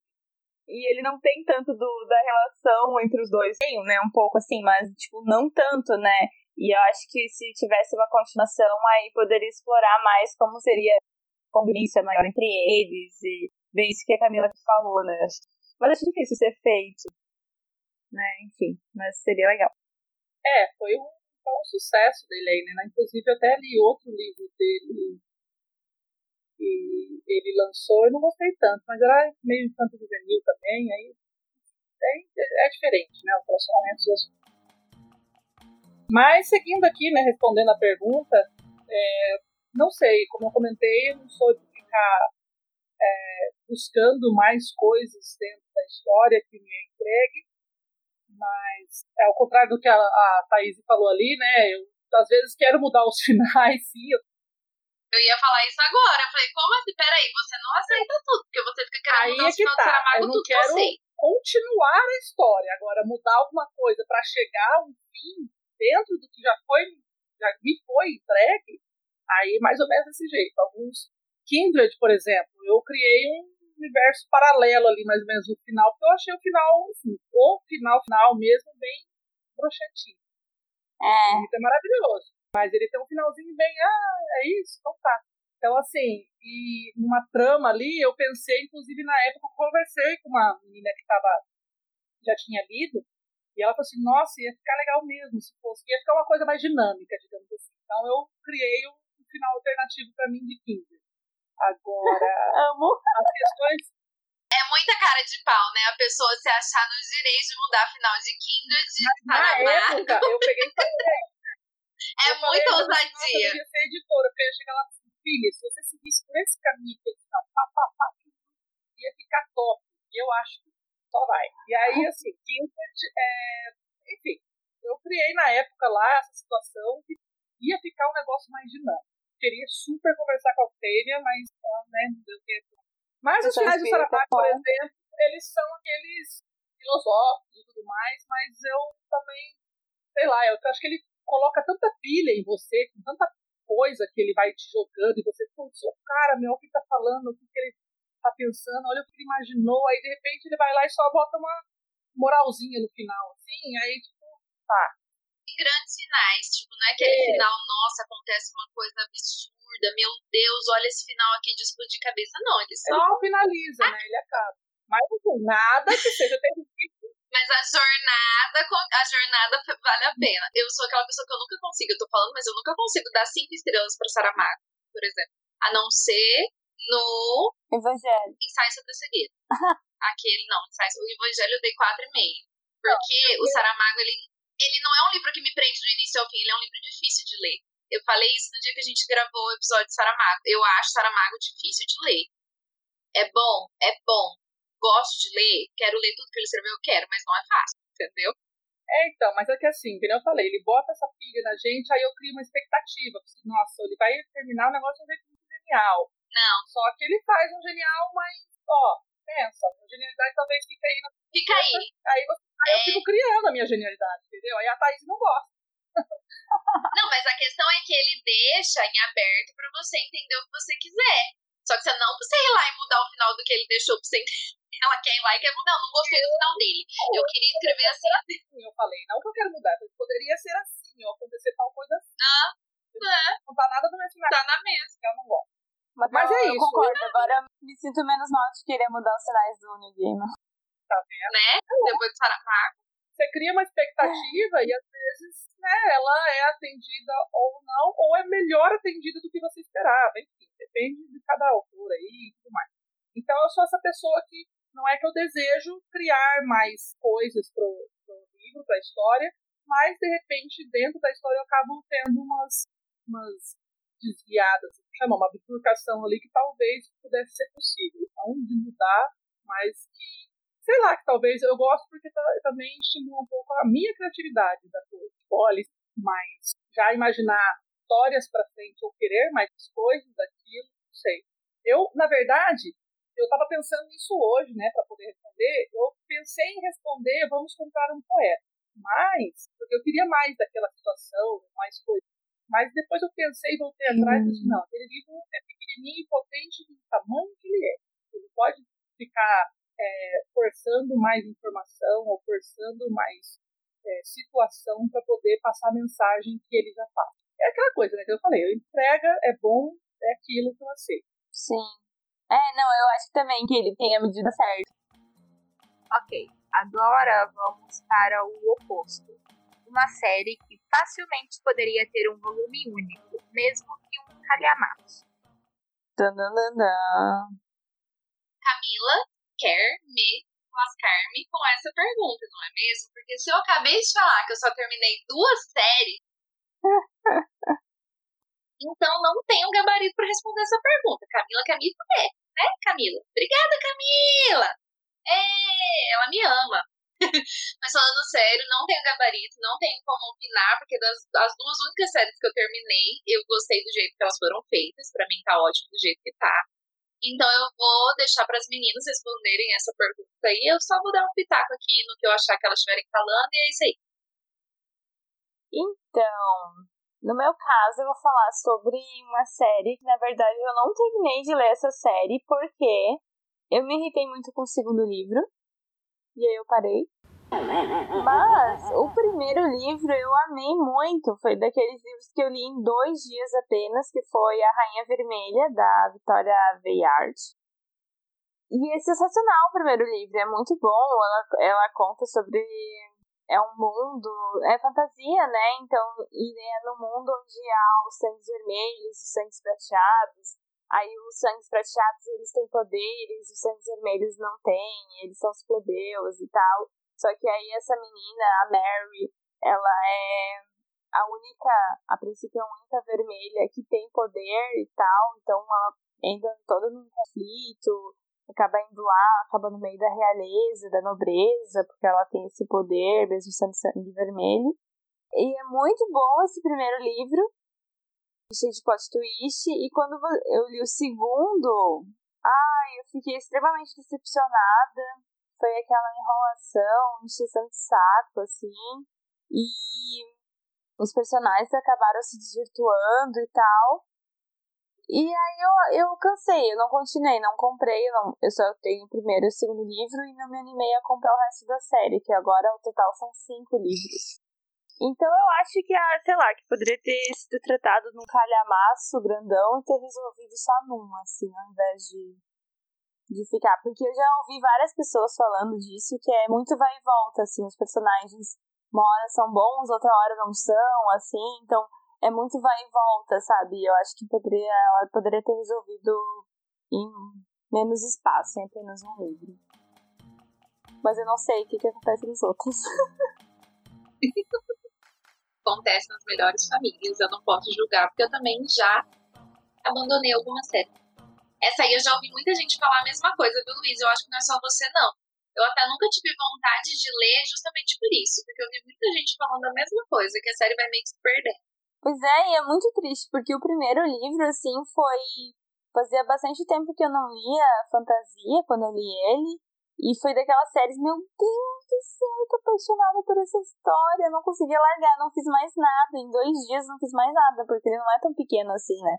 Speaker 1: E ele não tem tanto do, da relação entre os dois. Tem, né? Um pouco assim, mas, tipo, não tanto, né? E eu acho que se tivesse uma continuação, aí poderia explorar mais como seria a convivência maior entre eles e bem isso que a Camila falou, né? Mas acho difícil ser feito. Né? Enfim, mas seria legal.
Speaker 3: É, foi um, foi um sucesso dele aí, né? Inclusive, até li outro livro dele que ele lançou, eu não gostei tanto, mas era meio infanto juvenil também, aí é, é diferente, né? Os relacionamentos. assim. Mas seguindo aqui, né, respondendo a pergunta, é, não sei, como eu comentei, eu não sou de ficar é, buscando mais coisas dentro da história que me é entregue, mas é ao contrário do que a, a Thaís falou ali, né? Eu às vezes quero mudar os [LAUGHS] finais, sim, eu
Speaker 2: Eu ia falar isso agora. Eu falei, como assim? Peraí, você não aceita tudo, porque você fica querendo
Speaker 3: Aí
Speaker 2: mudar
Speaker 3: é
Speaker 2: os
Speaker 3: que
Speaker 2: final do
Speaker 3: tá,
Speaker 2: Saramago,
Speaker 3: eu não
Speaker 2: tudo
Speaker 3: quero-
Speaker 2: que
Speaker 3: continuar a história. Agora, mudar alguma coisa para chegar a um fim dentro do que já foi, já me foi entregue, aí mais ou menos desse jeito. Alguns Kindred, por exemplo, eu criei um, universo paralelo ali, mais ou menos, no final, porque eu achei o final, assim, o final, final mesmo, bem broxantinho.
Speaker 1: É.
Speaker 3: Isso é maravilhoso. Mas ele tem um finalzinho bem, ah, é isso, então tá. Então, assim, e numa trama ali, eu pensei, inclusive na época, eu conversei com uma menina que tava, já tinha lido, e ela falou assim, nossa, ia ficar legal mesmo se fosse, ia ficar uma coisa mais dinâmica, digamos assim. Então eu criei um final alternativo para mim de Kindle. Agora,
Speaker 1: Amo.
Speaker 3: as questões
Speaker 2: É muita cara de pau, né? A pessoa se achar nos direitos de mudar final de Kindle de
Speaker 3: na época, eu peguei e falei,
Speaker 2: É
Speaker 3: eu falei,
Speaker 2: muita
Speaker 3: Nossa,
Speaker 2: ousadia.
Speaker 3: eu devia ser editora, porque eu ia chegar lá e falei, filha, se você seguisse por esse caminho que eles estão, pá, pá, pá, ia ficar top. E eu acho que só vai. E aí, assim, Kindred, é, enfim, eu criei na época lá essa situação que ia ficar um negócio mais dinâmico. Queria super conversar com a Octavia, mas, ah, né, não deu tempo. Mas os
Speaker 1: Você
Speaker 3: finais do Saramago, por exemplo, eles são aqueles filosóficos e tudo mais, mas eu também, sei lá, eu acho que ele coloca tanta pilha em você, com tanta coisa que ele vai te jogando, e você, putz, o cara, meu, o que tá falando, o que, que ele tá pensando, olha o que ele imaginou, aí de repente ele vai lá e só bota uma moralzinha no final, assim, aí tipo, tá.
Speaker 2: Grandes finais, tipo, não é aquele
Speaker 3: É.
Speaker 2: final, nossa, acontece uma coisa absurda, meu Deus, olha esse final aqui de explodir cabeça. Não, ele só.
Speaker 3: Ele só finaliza, né? Ele acaba. Mas assim, nada que seja terrível.
Speaker 2: Mas a jornada, a jornada vale a pena. Eu sou aquela pessoa que eu nunca consigo, eu tô falando, mas eu nunca consigo dar cinco estrelas pra Saramago, por exemplo. A não ser no
Speaker 1: Evangelho.
Speaker 2: Ensaio sobre a Cegueira. [LAUGHS] Aquele, não, ensaio, o Evangelho eu dei 4,5. Porque o Saramago, ele, ele não é um livro que me prende do início ao fim, ele é um livro difícil de ler. Eu falei isso no dia que a gente gravou o episódio de Saramago. Eu acho Saramago difícil de ler. É bom, é bom. Gosto de ler, quero ler tudo que ele escreveu, eu quero, mas não é fácil, entendeu?
Speaker 3: É, então, mas é que assim, que eu falei, ele bota essa pilha na gente, aí eu crio uma expectativa. Nossa, ele vai terminar o negócio de um jeito muito genial.
Speaker 2: Não,
Speaker 3: Só que ele faz um genial, mas, ó, pensa, a genialidade talvez fique aí na
Speaker 2: fica aí.
Speaker 3: Aí, você, aí eu fico criando a minha genialidade, entendeu? Aí a Thaís não gosta. [LAUGHS]
Speaker 2: Não, mas a questão é que ele deixa em aberto pra você entender o que você quiser. Só que você não precisa ir lá e mudar o final do que ele deixou pra você entender. [LAUGHS] Ela quer ir lá e quer mudar. Eu não gostei do final dele. Eu queria escrever assim.
Speaker 3: Assim, eu falei, não que eu quero mudar, mas poderia ser assim, ó, acontecer tal coisa assim.
Speaker 2: Ah, é,
Speaker 3: Não tá nada do meu final,
Speaker 2: tá na mesa.
Speaker 3: que eu não gosto.
Speaker 1: Mas,
Speaker 3: Mas
Speaker 1: eu,
Speaker 3: é
Speaker 1: eu
Speaker 3: isso.
Speaker 1: concordo. Agora eu me sinto menos mal de querer mudar os sinais do New Game.
Speaker 3: Tá vendo?
Speaker 2: Né? Depois do Saramago.
Speaker 3: Você cria uma expectativa e às vezes, né, ela é atendida ou não, ou é melhor atendida do que você esperava. Enfim, depende de cada autor aí e tudo mais. Então eu sou essa pessoa que não é que eu desejo criar mais coisas pro, pro livro, pra história, mas de repente dentro da história eu acabo tendo umas, umas desviadas, chama uma bifurcação ali que talvez pudesse ser possível. Então, de mudar, mas que sei lá, que talvez eu gosto porque ta- também estimula um pouco a minha criatividade da coisa. Olha, mas já imaginar histórias para frente ou querer mais coisas daquilo, não sei. Eu, na verdade, eu estava pensando nisso hoje, né, para poder responder. Eu pensei em responder, vamos comprar um poeta. Mas, porque eu queria mais daquela situação, mais coisas. Mas depois eu pensei e voltei atrás e disse, não, aquele livro é pequenininho e potente do tamanho que ele é. Ele pode ficar é, forçando mais informação ou forçando mais é, situação para poder passar a mensagem que ele já faz. É aquela coisa, né, que eu falei, entrega é bom, é aquilo que eu aceito.
Speaker 1: Sim. É, não, eu acho também que ele tem a medida certa.
Speaker 4: Ok, agora vamos para o oposto. Uma série que facilmente poderia ter um volume único, mesmo que um calhamaço.
Speaker 1: Tananana.
Speaker 2: Camila quer me lascar-me com essa pergunta, não é mesmo? Porque se eu acabei de falar que eu só terminei duas séries, [LAUGHS] então não tenho gabarito para responder essa pergunta. Camila quer me fuder, né, Camila? Obrigada, Camila! É, ela me ama. [LAUGHS] Mas falando sério, não tenho gabarito, não tenho como opinar, porque das as duas únicas séries que eu terminei, eu gostei do jeito que elas foram feitas. Pra mim tá ótimo do jeito que tá. Então eu vou deixar para as meninas responderem essa pergunta aí. Eu só vou dar um pitaco aqui no que eu achar que elas estiverem falando e é isso aí.
Speaker 1: Então, no meu caso, eu vou falar sobre uma série que, na verdade, eu não terminei de ler essa série porque Eu me irritei muito com o segundo livro. E aí eu parei. Mas o primeiro livro eu amei muito. Foi daqueles livros que eu li em dois dias apenas, que foi A Rainha Vermelha, da Vitória Veyard. E é sensacional o primeiro livro, é muito bom. Ela, ela conta sobre. É um mundo. É fantasia, né? Então, e é no mundo onde há os sangues vermelhos, os sangues prateados. Aí os sangues prateados eles têm poderes, os sangues vermelhos não têm, eles são os plebeus e tal. Só que aí essa menina, a Mary, ela é a única, a princípio a única vermelha que tem poder e tal, então ela entra toda num conflito, acaba indo lá, acaba no meio da realeza, da nobreza, porque ela tem esse poder, mesmo sendo sangue vermelho. E é muito bom esse primeiro livro, cheio de plot twist, e quando eu li o segundo, ai, eu fiquei extremamente decepcionada. Foi aquela enrolação, encheção de saco, assim, e os personagens acabaram se desvirtuando e tal. E aí eu, eu cansei, eu não continuei, não comprei, eu, não, eu só tenho o primeiro e o segundo livro e não me animei a comprar o resto da série, que agora o total são cinco livros. Então eu acho que, ah, sei lá, que poderia ter sido tratado num calhamaço grandão e ter resolvido só num, assim, ao invés de, de ficar. Porque eu já ouvi várias pessoas falando disso, que é muito vai e volta, assim, os personagens uma hora são bons, outra hora não são, assim, então é muito vai e volta, sabe? Eu acho que poderia, ela poderia ter resolvido em menos espaço, em apenas um livro. Mas eu não sei o que, que acontece nos outros. [LAUGHS]
Speaker 2: acontece nas melhores famílias, eu não posso julgar, porque eu também já abandonei alguma série. Essa aí eu já ouvi muita gente falar a mesma coisa, viu, Luiz? Eu acho que não é só você, não. Eu até nunca tive vontade de ler justamente por isso, porque eu vi muita gente falando a mesma coisa, que a série vai meio que se perdendo.
Speaker 1: Pois é, e é muito triste, porque o primeiro livro, assim, foi. Fazia bastante tempo que eu não lia fantasia quando eu li ele. E foi daquelas séries, meu Deus do céu, eu tô apaixonada por essa história. Não conseguia largar, não fiz mais nada. Em dois dias não fiz mais nada, porque ele não é tão pequeno assim, né?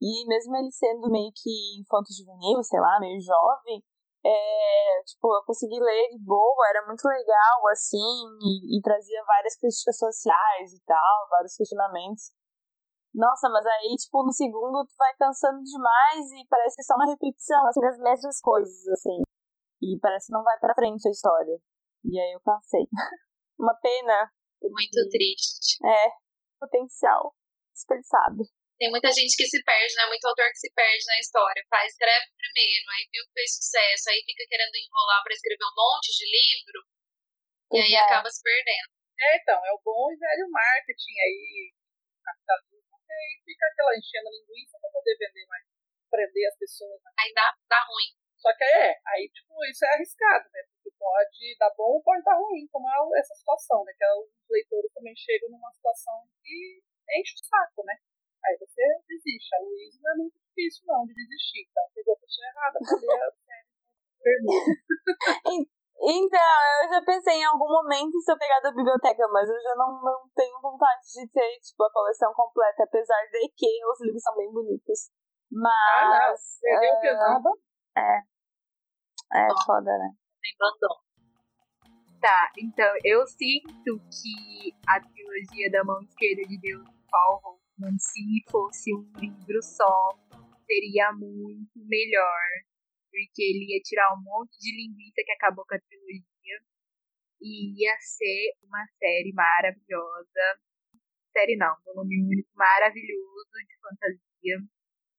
Speaker 1: E mesmo ele sendo meio que infanto juvenil, sei lá, meio jovem, é, tipo, eu consegui ler de boa, era muito legal, assim, e, e, trazia várias críticas sociais e tal, vários questionamentos. Nossa, mas aí, tipo, no segundo tu vai cansando demais e parece que é só uma repetição, assim, das mesmas coisas, assim. E parece que não vai pra frente a história. E aí eu cansei. [LAUGHS] uma pena.
Speaker 2: Muito triste.
Speaker 1: É, potencial desperdiçado
Speaker 2: tem muita gente que se perde, né? Muito autor que se perde na história. Faz, escreve primeiro, aí viu que fez sucesso, aí fica querendo enrolar para escrever um monte de livro, e aí é. acaba se perdendo.
Speaker 3: É, então, é o bom e velho marketing aí, capitalismo, que aí fica aquela enchendo linguiça para poder vender mais, prender as pessoas. Né?
Speaker 2: Aí dá, dá ruim.
Speaker 3: Só que é, aí, tipo, isso é arriscado, né? Porque pode dar bom ou pode dar ruim, como é essa situação, né? Que é os leitores também chegam numa situação que enche o saco, né? Aí você desiste. A Luísa não é muito difícil, não, de desistir. Então, pegou a pessoa errada pra ler a série. [LAUGHS]
Speaker 1: Então, eu já pensei em algum momento se eu pegar da biblioteca, mas eu já não, não tenho vontade de ter, tipo, a coleção completa, apesar de que os livros são bem bonitos. Mas. Ah,
Speaker 3: não. uh, pesado.
Speaker 1: É. É Bom, foda, né?
Speaker 2: Tem bandão.
Speaker 4: Tá, então eu sinto que a trilogia da mão esquerda de Deus, Paul se fosse um livro só, seria muito melhor. Porque ele ia tirar um monte de linguiça que acabou com a trilogia. E ia ser uma série maravilhosa. Série não, volume único maravilhoso de fantasia.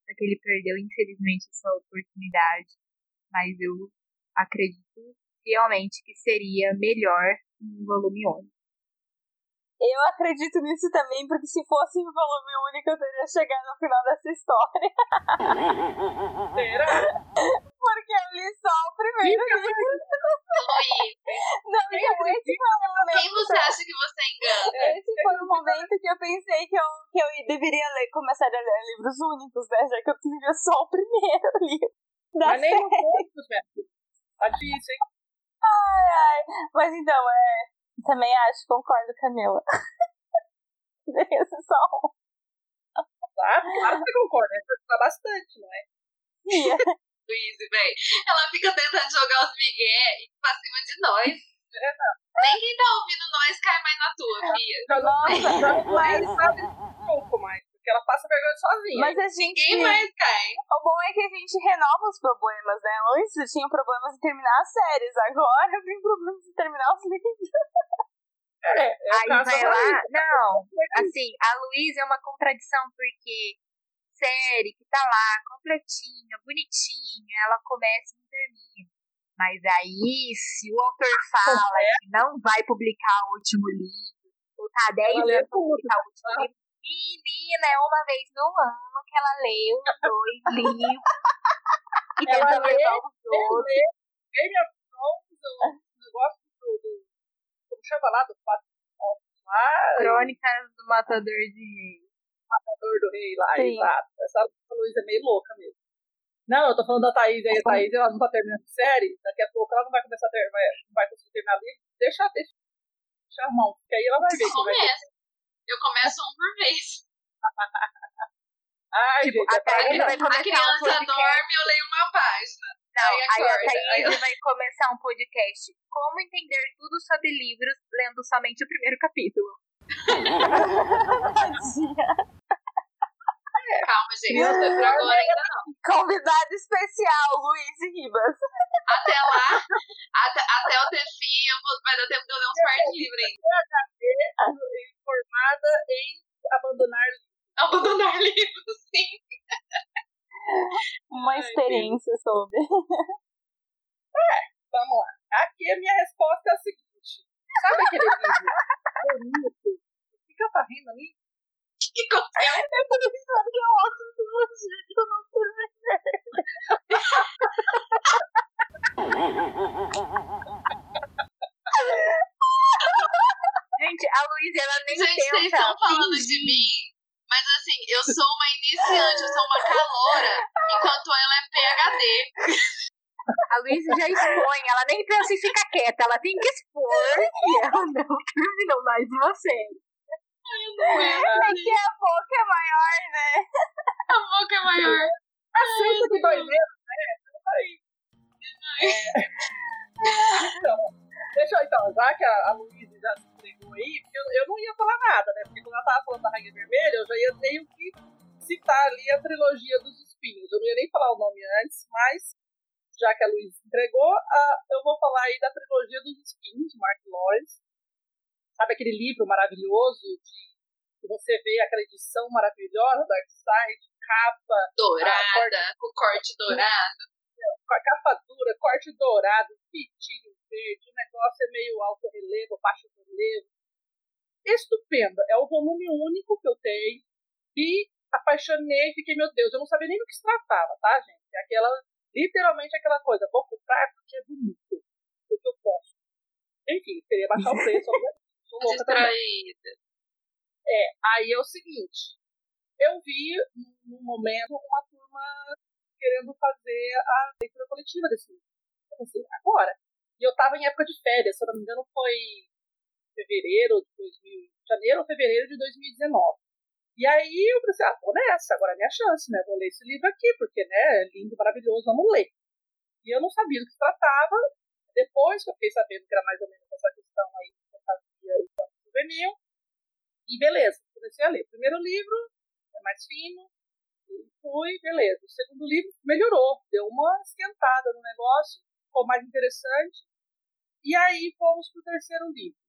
Speaker 4: Só que ele perdeu, infelizmente, essa oportunidade. Mas eu acredito realmente que seria melhor um volume único.
Speaker 1: Eu acredito nisso também, porque se fosse em volume único, eu teria chegado no final dessa história.
Speaker 3: Será? [LAUGHS]
Speaker 1: porque eu li só o primeiro livro. [LAUGHS] Não,
Speaker 2: Quem
Speaker 1: esse foi o momento.
Speaker 2: Quem você acha que você engana?
Speaker 1: Esse foi o momento que eu pensei que eu, que eu deveria ler, começar a ler livros únicos, né? Já que eu lia só o primeiro [LAUGHS] livro. Da
Speaker 3: Mas nem os outros, minha filha. Tá difícil, hein?
Speaker 1: Ai, ai. Mas então, é. Também acho, concordo, Camila. [LAUGHS] Deveria ser só um.
Speaker 3: Claro, claro que você concorda, né? Você bastante, não é?
Speaker 1: Yeah.
Speaker 2: Luísa, velho. Ela fica tentando jogar os migué pra cima de nós. Nem quem tá ouvindo nós cai mais na tua, Fia.
Speaker 3: Já não,
Speaker 1: Nossa, [LAUGHS] mas-
Speaker 3: sabe um pouco mais, porque ela passa vergonha sozinha.
Speaker 1: Mas a gente.
Speaker 2: Quem mais cai?
Speaker 1: O bom é que a gente renova os problemas, né? Antes eu tinha problemas em terminar as séries, agora eu tenho problemas em terminar os livros. [LAUGHS]
Speaker 3: é, é
Speaker 4: Aí vai lá. Não, assim, a Luísa é uma contradição, porque série que tá lá, completinha, bonitinha, ela começa e não termina. Mas aí, se o autor fala que não vai publicar o último livro, ou tá 10
Speaker 3: Ela lê
Speaker 4: anos pra publicar o último livro, menina, é uma vez no ano que ela lê os dois [LAUGHS] livros e
Speaker 3: Ela
Speaker 4: tenta
Speaker 3: lê,
Speaker 4: levar os outros.
Speaker 3: Game of Thrones, o negócio do, do. Como chama lá? Do lá,
Speaker 4: Crônicas do Matador de.
Speaker 3: Matador do Rei lá,
Speaker 1: Sim.
Speaker 3: exato. Essa Luísa é meio louca mesmo. Não, eu tô falando da Thaís aí, a Thaís ela não tá terminando a série, daqui a pouco ela não vai começar a ter, vai, não vai conseguir terminar ali. Deixa, deixa, deixa a mão, porque aí ela vai ver ter.
Speaker 2: Começa. Eu começo um por vez. [LAUGHS]
Speaker 3: Ai,
Speaker 4: Tipo,
Speaker 3: gente,
Speaker 4: a
Speaker 3: pra-
Speaker 4: Thaís vai
Speaker 2: A
Speaker 4: um
Speaker 2: criança
Speaker 4: podcast.
Speaker 2: dorme, eu leio uma página.
Speaker 4: Não,
Speaker 2: Aí
Speaker 4: aí a Thaís
Speaker 2: aí-
Speaker 4: vai começar um podcast. Como entender tudo sobre livros lendo somente o primeiro capítulo. [LAUGHS] [LAUGHS]
Speaker 2: Calma, gente. Por agora ainda não.
Speaker 1: Convidado especial, Luiz Ribas.
Speaker 2: Até lá, até, até eu vou- vai dar tempo de eu ler uns par de livros ainda.
Speaker 3: formada em abandonar
Speaker 2: Abandonar livros, sim. [LAUGHS]
Speaker 1: Uma experiência sobre.
Speaker 3: Vamos lá. Aqui a minha resposta é a seguinte. Sabe aquele livro [LAUGHS] bonito? O que ela tá rindo ali?
Speaker 2: Aconteceu?
Speaker 1: Eu tô pensando que é ótimo de você, que eu não terminei.
Speaker 4: Gente, a Luísa, ela nem
Speaker 2: Gente, vocês
Speaker 4: tenta
Speaker 2: estão falando de mim, mas assim, eu sou uma iniciante, eu sou uma caloura, enquanto ela é PHD.
Speaker 4: A Luísa já expõe, ela nem pensa em ficar quieta, ela tem que expor que ela não terminou mais uma série.
Speaker 1: Daqui a pouco é maior, né?
Speaker 2: A boca é maior. [LAUGHS]
Speaker 3: Assunto de dois meses, né? É. Então, deixa eu então, já que a, a Luísa já se entregou aí, eu, eu não ia falar nada, né? Porque quando ela tava falando da Rainha Vermelha, eu já ia meio que citar ali a trilogia dos espinhos. Eu não ia nem falar o nome antes, mas já que a Luísa se entregou, ah, eu vou falar aí da trilogia dos espinhos, Mark Lawrence. Sabe aquele livro maravilhoso de que você vê aquela edição maravilhosa da Side, capa,
Speaker 2: Dourada, com corte dourado.
Speaker 3: com a capa dura, corte dourado, pitinho verde, o negócio é meio alto relevo, baixo relevo. Estupenda. É o volume único que eu tenho. E apaixonei, fiquei, meu Deus, eu não sabia nem do que se tratava, tá, gente? É aquela, literalmente aquela coisa, vou comprar porque é bonito, porque eu posso. Enfim, queria baixar o preço, [LAUGHS] louca também.
Speaker 2: Distraída.
Speaker 3: É, aí é o seguinte, eu vi num momento uma turma querendo fazer a leitura coletiva desse livro. Eu pensei, agora. E eu tava em época de férias, se eu não me engano foi fevereiro de 2000, janeiro ou fevereiro de 2019. E aí eu pensei, ah, vou nessa, agora é minha chance, né? Vou ler esse livro aqui, porque, né, é lindo, maravilhoso, vamos ler. E eu não sabia do que se tratava. Depois que eu fiquei sabendo que era mais ou menos essa questão aí juvenil, e beleza, comecei a ler. O primeiro livro é mais fino, fui, beleza. O segundo livro melhorou, deu uma esquentada no negócio, ficou mais interessante. E aí fomos pro terceiro livro.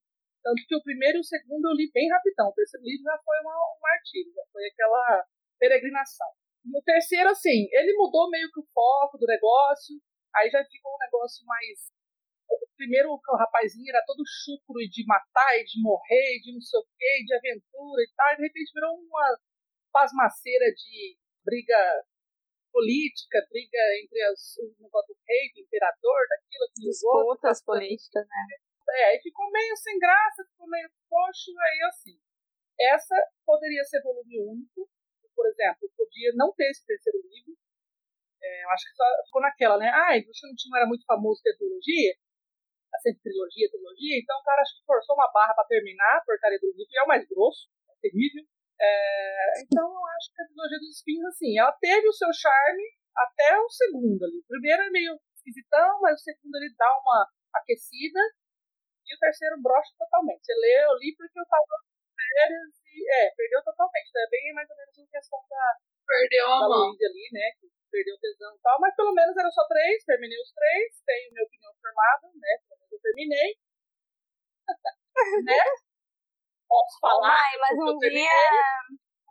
Speaker 3: Tanto que o primeiro e o segundo eu li bem rapidão. O terceiro livro já foi uma, um martírio, já foi aquela peregrinação. E o terceiro, assim, ele mudou meio que o foco do negócio, aí já ficou um negócio mais primeiro o rapazinho era todo chucro e de matar e de morrer, e de não sei o que, de aventura e tal, e de repente virou uma pasmaceira de briga política, briga entre as, o negócio do rei, do imperador, daquilo, aquilo.
Speaker 1: Disputas políticas, né?
Speaker 3: É, aí ficou meio sem graça, ficou meio coxo, aí assim. Essa poderia ser volume único, por exemplo, podia não ter esse terceiro livro. É, eu acho que só ficou naquela, né? Ah, o Xantin não era muito famoso ter trilogia, sempre trilogia, trilogia, então o cara acho que forçou uma barra para terminar a porcaria do livro, e é o mais grosso, é terrível. É, então eu acho que a trilogia dos espinhos, assim, ela teve o seu charme, até o segundo ali. O primeiro é meio esquisitão, mas o segundo ele dá uma aquecida. E o terceiro brocha totalmente. Você lê, eu li porque eu tava férias e. É, perdeu totalmente. Então é bem mais ou menos uma questão da.
Speaker 2: Perdeu a
Speaker 3: da
Speaker 2: mão.
Speaker 3: Luísa ali, né? Que perdeu o tesão e tal. Mas pelo menos eram só três, terminei os três, tenho minha opinião formada, né? Pelo menos eu terminei. [LAUGHS] né? Posso falar?
Speaker 1: Ai, mas um dia.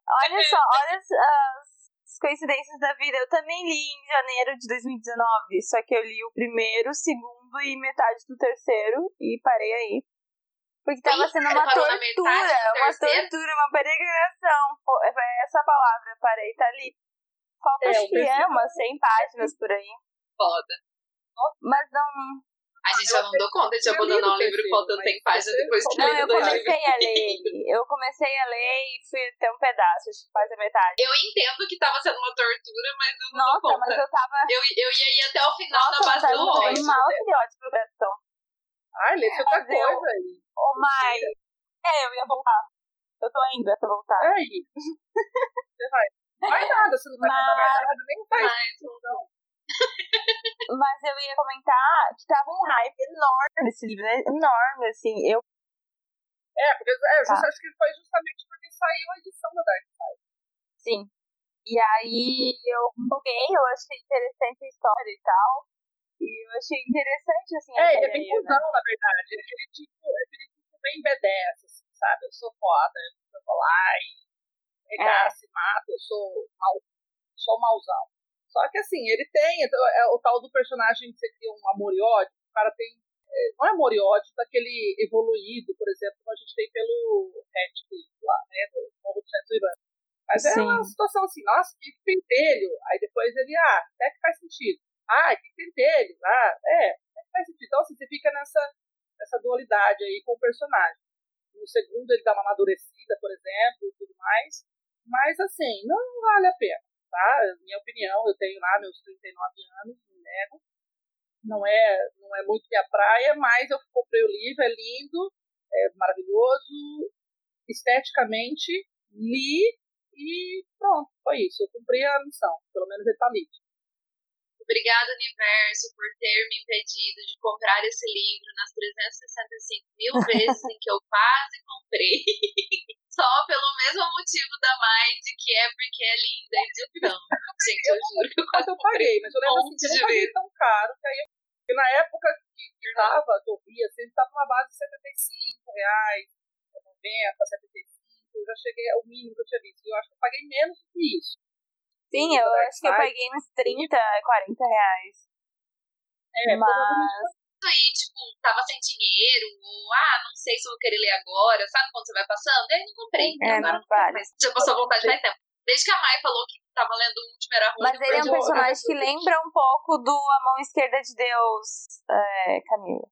Speaker 1: Olha só, olha as, as coincidências da vida. Eu também li em janeiro de 2019. Só que eu li o primeiro, o segundo e metade do terceiro e parei aí. Porque tava sendo uma tortura, uma tortura, uma peregrinação. É essa palavra, parei, tá ali. Falta
Speaker 3: É,
Speaker 1: acho que é umas 100 páginas por aí.
Speaker 2: Foda.
Speaker 1: Mas não.
Speaker 2: A gente já não deu conta de
Speaker 3: Eu
Speaker 2: abandonar
Speaker 3: o
Speaker 2: um livro faltando
Speaker 3: mas
Speaker 2: 100 páginas depois que leu
Speaker 1: eu
Speaker 2: dois
Speaker 1: comecei
Speaker 2: livros.
Speaker 1: a ler ele. Eu comecei a ler e fui até um pedaço, acho que quase a metade.
Speaker 2: Eu entendo que tava sendo uma tortura, mas eu não
Speaker 1: Nossa,
Speaker 2: dou conta.
Speaker 1: mas eu tava.
Speaker 2: Eu, eu ia ir até o final
Speaker 1: Nossa,
Speaker 2: na base do ódio.
Speaker 1: mal de ódio pro coração.
Speaker 3: Ai, lê outra
Speaker 1: Mas eu-
Speaker 3: coisa aí.
Speaker 1: Ô, Mai. É, eu ia voltar. Eu tô indo pra voltar.
Speaker 3: É aí. Você vai. Vai nada, você não vai contar mais nada, nem faz.
Speaker 2: Mas,
Speaker 3: Então, [LAUGHS]
Speaker 1: Mas eu ia comentar que tava um hype enorme nesse livro, né? Enorme, assim. Eu,
Speaker 3: é, porque é, eu
Speaker 1: Tá.
Speaker 3: acho que foi justamente porque saiu a edição da Dark Side.
Speaker 1: sim. E aí eu empolguei, eu achei interessante a história e tal. E eu achei interessante, assim, a
Speaker 3: É, ele é bem
Speaker 1: né?
Speaker 3: cuzão, na verdade. Ele é tipo, é tipo bem B10, assim, sabe? Eu sou foda, eu vou lá e regaço, e mato, eu sou mal, sou mauzão. Só que assim, ele tem então, é o tal do personagem que você cria um amor e ódio, o cara tem. é, não é amor e ódio daquele evoluído, por exemplo, como a gente tem pelo Red lá, né? Do Morro do Irã. Mas é
Speaker 1: Sim.
Speaker 3: uma situação assim, nossa, que pentelho. Aí depois ele, ah, até que faz sentido. Ah, que pentelho. Ah, é, até que faz sentido. Então, assim, você fica nessa, nessa dualidade aí com o personagem. No segundo, ele dá uma amadurecida, por exemplo, e tudo mais. Mas, assim, não vale a pena, tá? Minha opinião, eu tenho lá meus 39 anos, não nego. Não é, não é muito minha praia, mas eu comprei o livro, é lindo, é maravilhoso, esteticamente, li e pronto, foi isso. Eu cumpri a missão, pelo menos ele tá lido.
Speaker 2: Obrigada, universo, por ter me impedido de comprar esse livro nas 365 mil [LAUGHS] vezes em que eu quase comprei. Só pelo mesmo motivo da Mai, de que é porque é linda e de não. Gente, eu juro que eu
Speaker 3: Mas
Speaker 2: quase
Speaker 3: eu paguei, mas eu lembro assim, que eu não paguei tão caro, que aí eu, porque na época que, tava, que eu via, assim, tava numa base de 75 reais, 90, 75, eu já cheguei ao mínimo que eu tinha visto. Eu acho que eu paguei menos do que isso.
Speaker 1: Sim, eu acho que eu paguei uns 30, 40 reais.
Speaker 3: É,
Speaker 1: Mas.
Speaker 2: Aí, tipo, tava sem dinheiro, ou ah, não sei se eu vou querer ler agora, sabe quando você vai passando? E aí não comprei.
Speaker 1: É,
Speaker 2: agora
Speaker 1: não vale.
Speaker 2: Mas já passou a vontade faz tempo. Desde que a Mai falou que tava lendo o último era ruim.
Speaker 1: Mas
Speaker 2: eu
Speaker 1: ele é um personagem que lembra um pouco do A Mão Esquerda de Deus, é, Camila.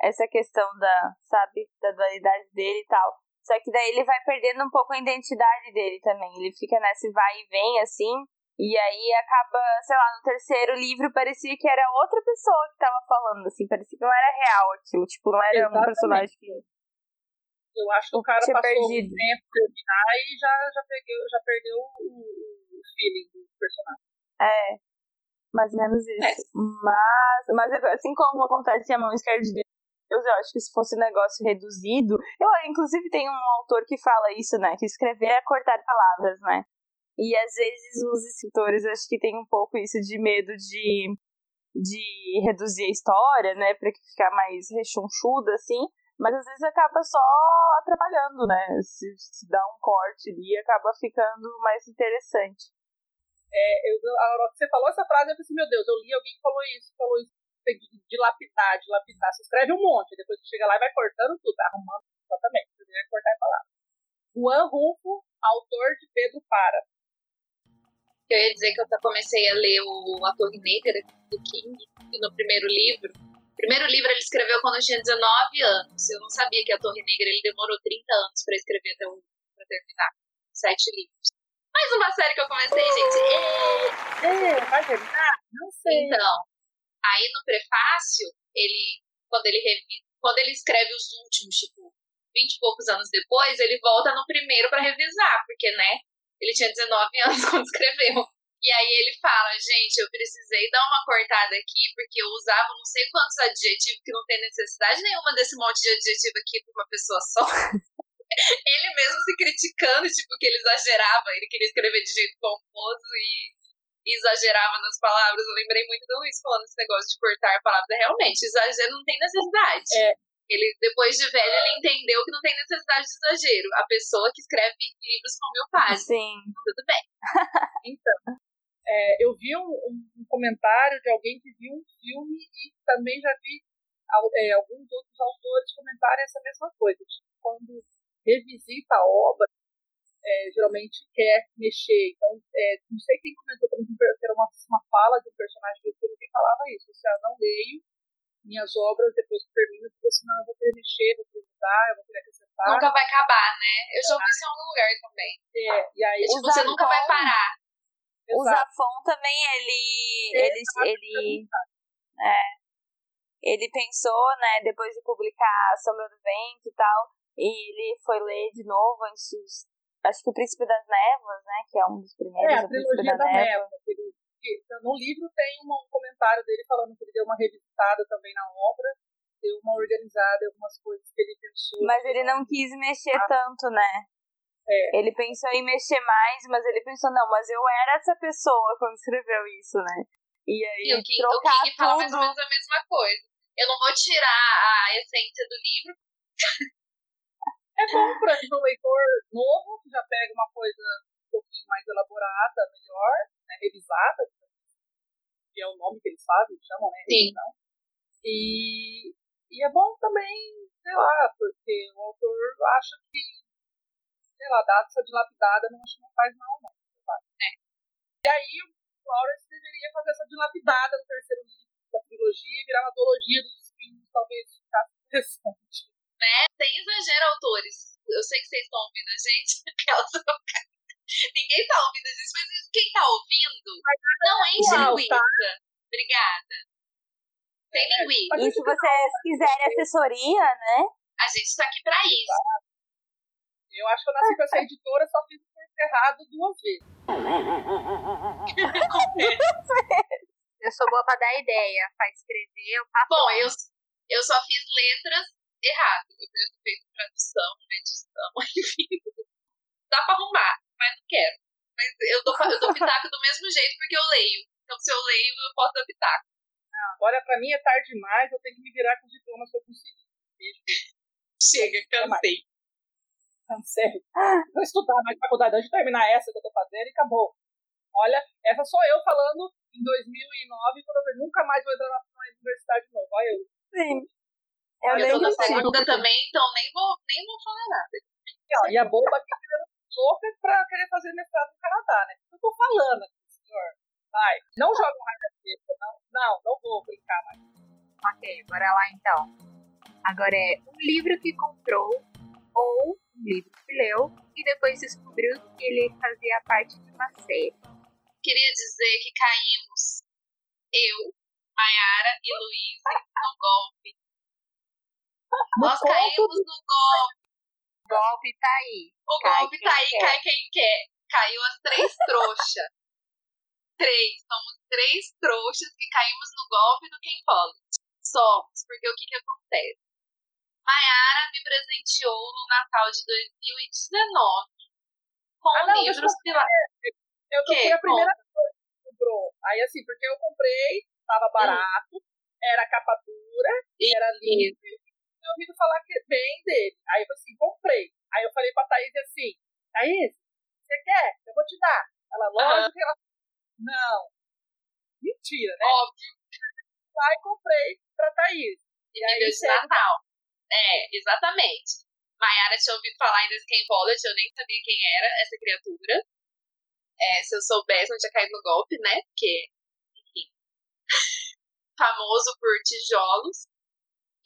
Speaker 1: Essa questão da, sabe, da dualidade dele e tal. Só que daí ele vai perdendo um pouco a identidade dele também. Ele fica nesse vai e vem, assim. E aí acaba, sei lá, no terceiro livro parecia que era outra pessoa que tava falando, assim. Parecia que não era real aquilo. Tipo, não era um
Speaker 3: Exatamente.
Speaker 1: personagem que.
Speaker 3: eu acho que o cara
Speaker 1: Tinha
Speaker 3: passou
Speaker 1: perdido.
Speaker 3: um tempo terminar e já, já, pegueu, já perdeu o, o feeling do personagem.
Speaker 1: É. Mais ou menos isso. Mas, mas assim como acontece em A Mão Esquerda de Deus, eu acho que se fosse um negócio reduzido. Eu, inclusive, tem um autor que fala isso, né? Que escrever é cortar palavras, né? E às vezes os escritores acho que tem um pouco isso de medo de, de reduzir a história, né? Pra que ficar mais rechonchuda, assim. Mas às vezes acaba só atrapalhando, né? Se, se dá um corte ali, acaba ficando mais interessante.
Speaker 3: É, eu, a hora que você falou essa frase, eu pensei, meu Deus, eu li alguém que falou isso, falou isso, tem que dilapidar, dilapidar. Você escreve um monte, depois você chega lá e vai cortando tudo, arrumando exatamente, você vai cortar a palavra. Juan Rufo, autor de Pedro Para.
Speaker 2: Eu ia dizer que eu comecei a ler o A Torre Negra do King, no primeiro livro. O primeiro livro ele escreveu quando eu tinha 19 anos. Eu não sabia que A Torre Negra ele demorou 30 anos pra escrever até o pra terminar. Sete livros. Mais uma série que eu comecei, gente. Ê!
Speaker 3: É, vai terminar? Não sei.
Speaker 2: Então, aí no prefácio, ele, quando ele revi, quando ele escreve os últimos, tipo, 20 e poucos anos depois, ele volta no primeiro pra revisar, porque, né, ele tinha 19 anos [LAUGHS] quando escreveu. E aí ele fala, gente, eu precisei dar uma cortada aqui, porque eu usava não sei quantos adjetivos que não tem necessidade nenhuma desse monte de adjetivo aqui pra uma pessoa só. [LAUGHS] ele mesmo se criticando, tipo, que ele exagerava, ele queria escrever de jeito pomposo e exagerava nas palavras. Eu lembrei muito do Luiz falando esse negócio de cortar palavras. Realmente, exagero não tem necessidade.
Speaker 3: É.
Speaker 2: Ele, depois de velho, ele entendeu que não tem necessidade de exagero. A pessoa que escreve livros com mil páginas.
Speaker 1: Sim.
Speaker 2: Tudo bem. [LAUGHS]
Speaker 3: Então, é, eu vi um, um, comentário de alguém que viu um filme e também já vi é, alguns outros autores comentarem essa mesma coisa. Tipo, quando revisita a obra, é, geralmente quer mexer. Então, é, não sei quem comentou também que era uma, uma fala de um personagem do filme que falava isso. Se eu não leio minhas obras depois que termino, porque senão eu vou querer mexer, vou querer mudar, eu vou querer acrescentar.
Speaker 2: Nunca vai acabar, né? Eu já ouvi isso em algum lugar também.
Speaker 3: É, e aí,
Speaker 2: Tipo, você nunca vai parar.
Speaker 1: O. Zafon também, ele. Ele, ele, é, ele pensou, né, depois de publicar A Sombra do Vento e tal, e ele foi ler de novo antes. Acho que o Príncipe das Névoas, né? Que é um dos primeiros.
Speaker 3: É, a
Speaker 1: o Príncipe
Speaker 3: trilogia da
Speaker 1: Névoa.
Speaker 3: Névoa. Que- No livro tem um comentário dele falando que ele deu uma revisitada também na obra, deu uma organizada em algumas coisas que ele pensou.
Speaker 1: Mas ele não quis mexer tanto, né?
Speaker 3: É.
Speaker 1: Ele pensou em mexer mais, mas ele pensou, não, mas eu era essa pessoa quando escreveu isso, né? E aí
Speaker 2: E o King, o
Speaker 1: trocar
Speaker 2: King fala mais ou menos a mesma coisa. Eu não vou tirar a essência do livro.
Speaker 3: É bom para um leitor novo, que já pega uma coisa um pouquinho mais elaborada, melhor, né, revisada, que é o nome que eles fazem, chamam, né?
Speaker 2: Sim.
Speaker 3: revisão. E, e é bom também, sei lá, porque o autor acha que, sei lá, dado essa dilapidada, não acho que não faz mal, não. sabe? E aí o Lawrence deveria fazer essa dilapidada no terceiro livro da trilogia e virar uma duologia dos espinhos, talvez ficasse interessante.
Speaker 2: Né? Sem exagero, autores. Eu sei que vocês estão ouvindo a gente. [LAUGHS] aquelas- Ninguém tá ouvindo gente, mas quem tá ouvindo, não enche
Speaker 3: Uau,
Speaker 2: linguiça.
Speaker 3: tá.
Speaker 2: Obrigada. Sem linguiça.
Speaker 1: E se vocês quiserem assessoria, né?
Speaker 2: A gente tá aqui pra isso.
Speaker 3: Eu acho que eu nasci com essa editora, só fiz o curso errado duas vezes. [LAUGHS]
Speaker 4: Eu sou boa pra dar ideia, pra escrever, eu faço.
Speaker 2: Bom, eu, eu só fiz letras erradas. Eu ter feito tradução, edição, [LAUGHS] enfim. Dá pra arrumar, mas não quero. Mas eu dou, eu dou pitaco do mesmo jeito porque eu leio. Então, se eu leio, eu posso dar pitaco.
Speaker 3: Agora, pra mim, é tarde demais, eu tenho que me virar com os diplomas que eu consegui.
Speaker 2: Chega, cansei.
Speaker 3: Não, sério. Vou estudar mais faculdade antes de terminar essa que eu tô fazendo e acabou. Olha, essa sou eu falando em 2009, quando eu falei, nunca mais vou entrar na universidade de novo. Olha eu.
Speaker 1: Sim. Eu,
Speaker 2: Eu
Speaker 1: nem
Speaker 2: tô na segunda também, então nem vou, nem vou falar nada.
Speaker 3: E, ó, e a boba aqui ficando louca pra querer fazer mestrado no Canadá, né? Eu tô falando aqui, senhor. Vai. Não joga um raio na cabeça, não. Não, não vou brincar mais.
Speaker 4: Ok, bora lá então. Agora é um livro que comprou ou um livro que leu e depois descobriu que ele fazia parte de uma série.
Speaker 2: Queria dizer que caímos, eu, Mayara e Luiz, no golpe. Nós caímos no golpe.
Speaker 4: Golpe tá aí.
Speaker 2: O
Speaker 4: Cai
Speaker 2: golpe tá aí,
Speaker 4: quer.
Speaker 2: cai quem quer. Caiu as três [LAUGHS] trouxas. três. Somos três trouxas que caímos no golpe do Quem Pode. Somos, porque o que que acontece? Mayara me presenteou no Natal de 2019 com
Speaker 3: Ah, não,
Speaker 2: livros lá.
Speaker 3: Eu fui a primeira coisa que comprou. Aí, assim, porque eu comprei, tava barato, era capa dura,
Speaker 2: E-
Speaker 3: era lindo. E eu ouvido falar que bem dele. Aí eu falei assim, comprei. Aí eu falei pra Thaís assim, Thaís, você quer? Eu vou te dar. Ela, lógico que ela. Não. Mentira, né?
Speaker 2: Óbvio,
Speaker 3: Aí comprei pra Thaís.
Speaker 2: e
Speaker 3: aí,
Speaker 2: nível de
Speaker 3: chega-
Speaker 2: Natal. É, exatamente. Mayara tinha ouvido falar em desse Ken eu nem sabia quem era essa criatura. É, se eu soubesse, não tinha caído no golpe, né? Porque, enfim, [LAUGHS] famoso por tijolos.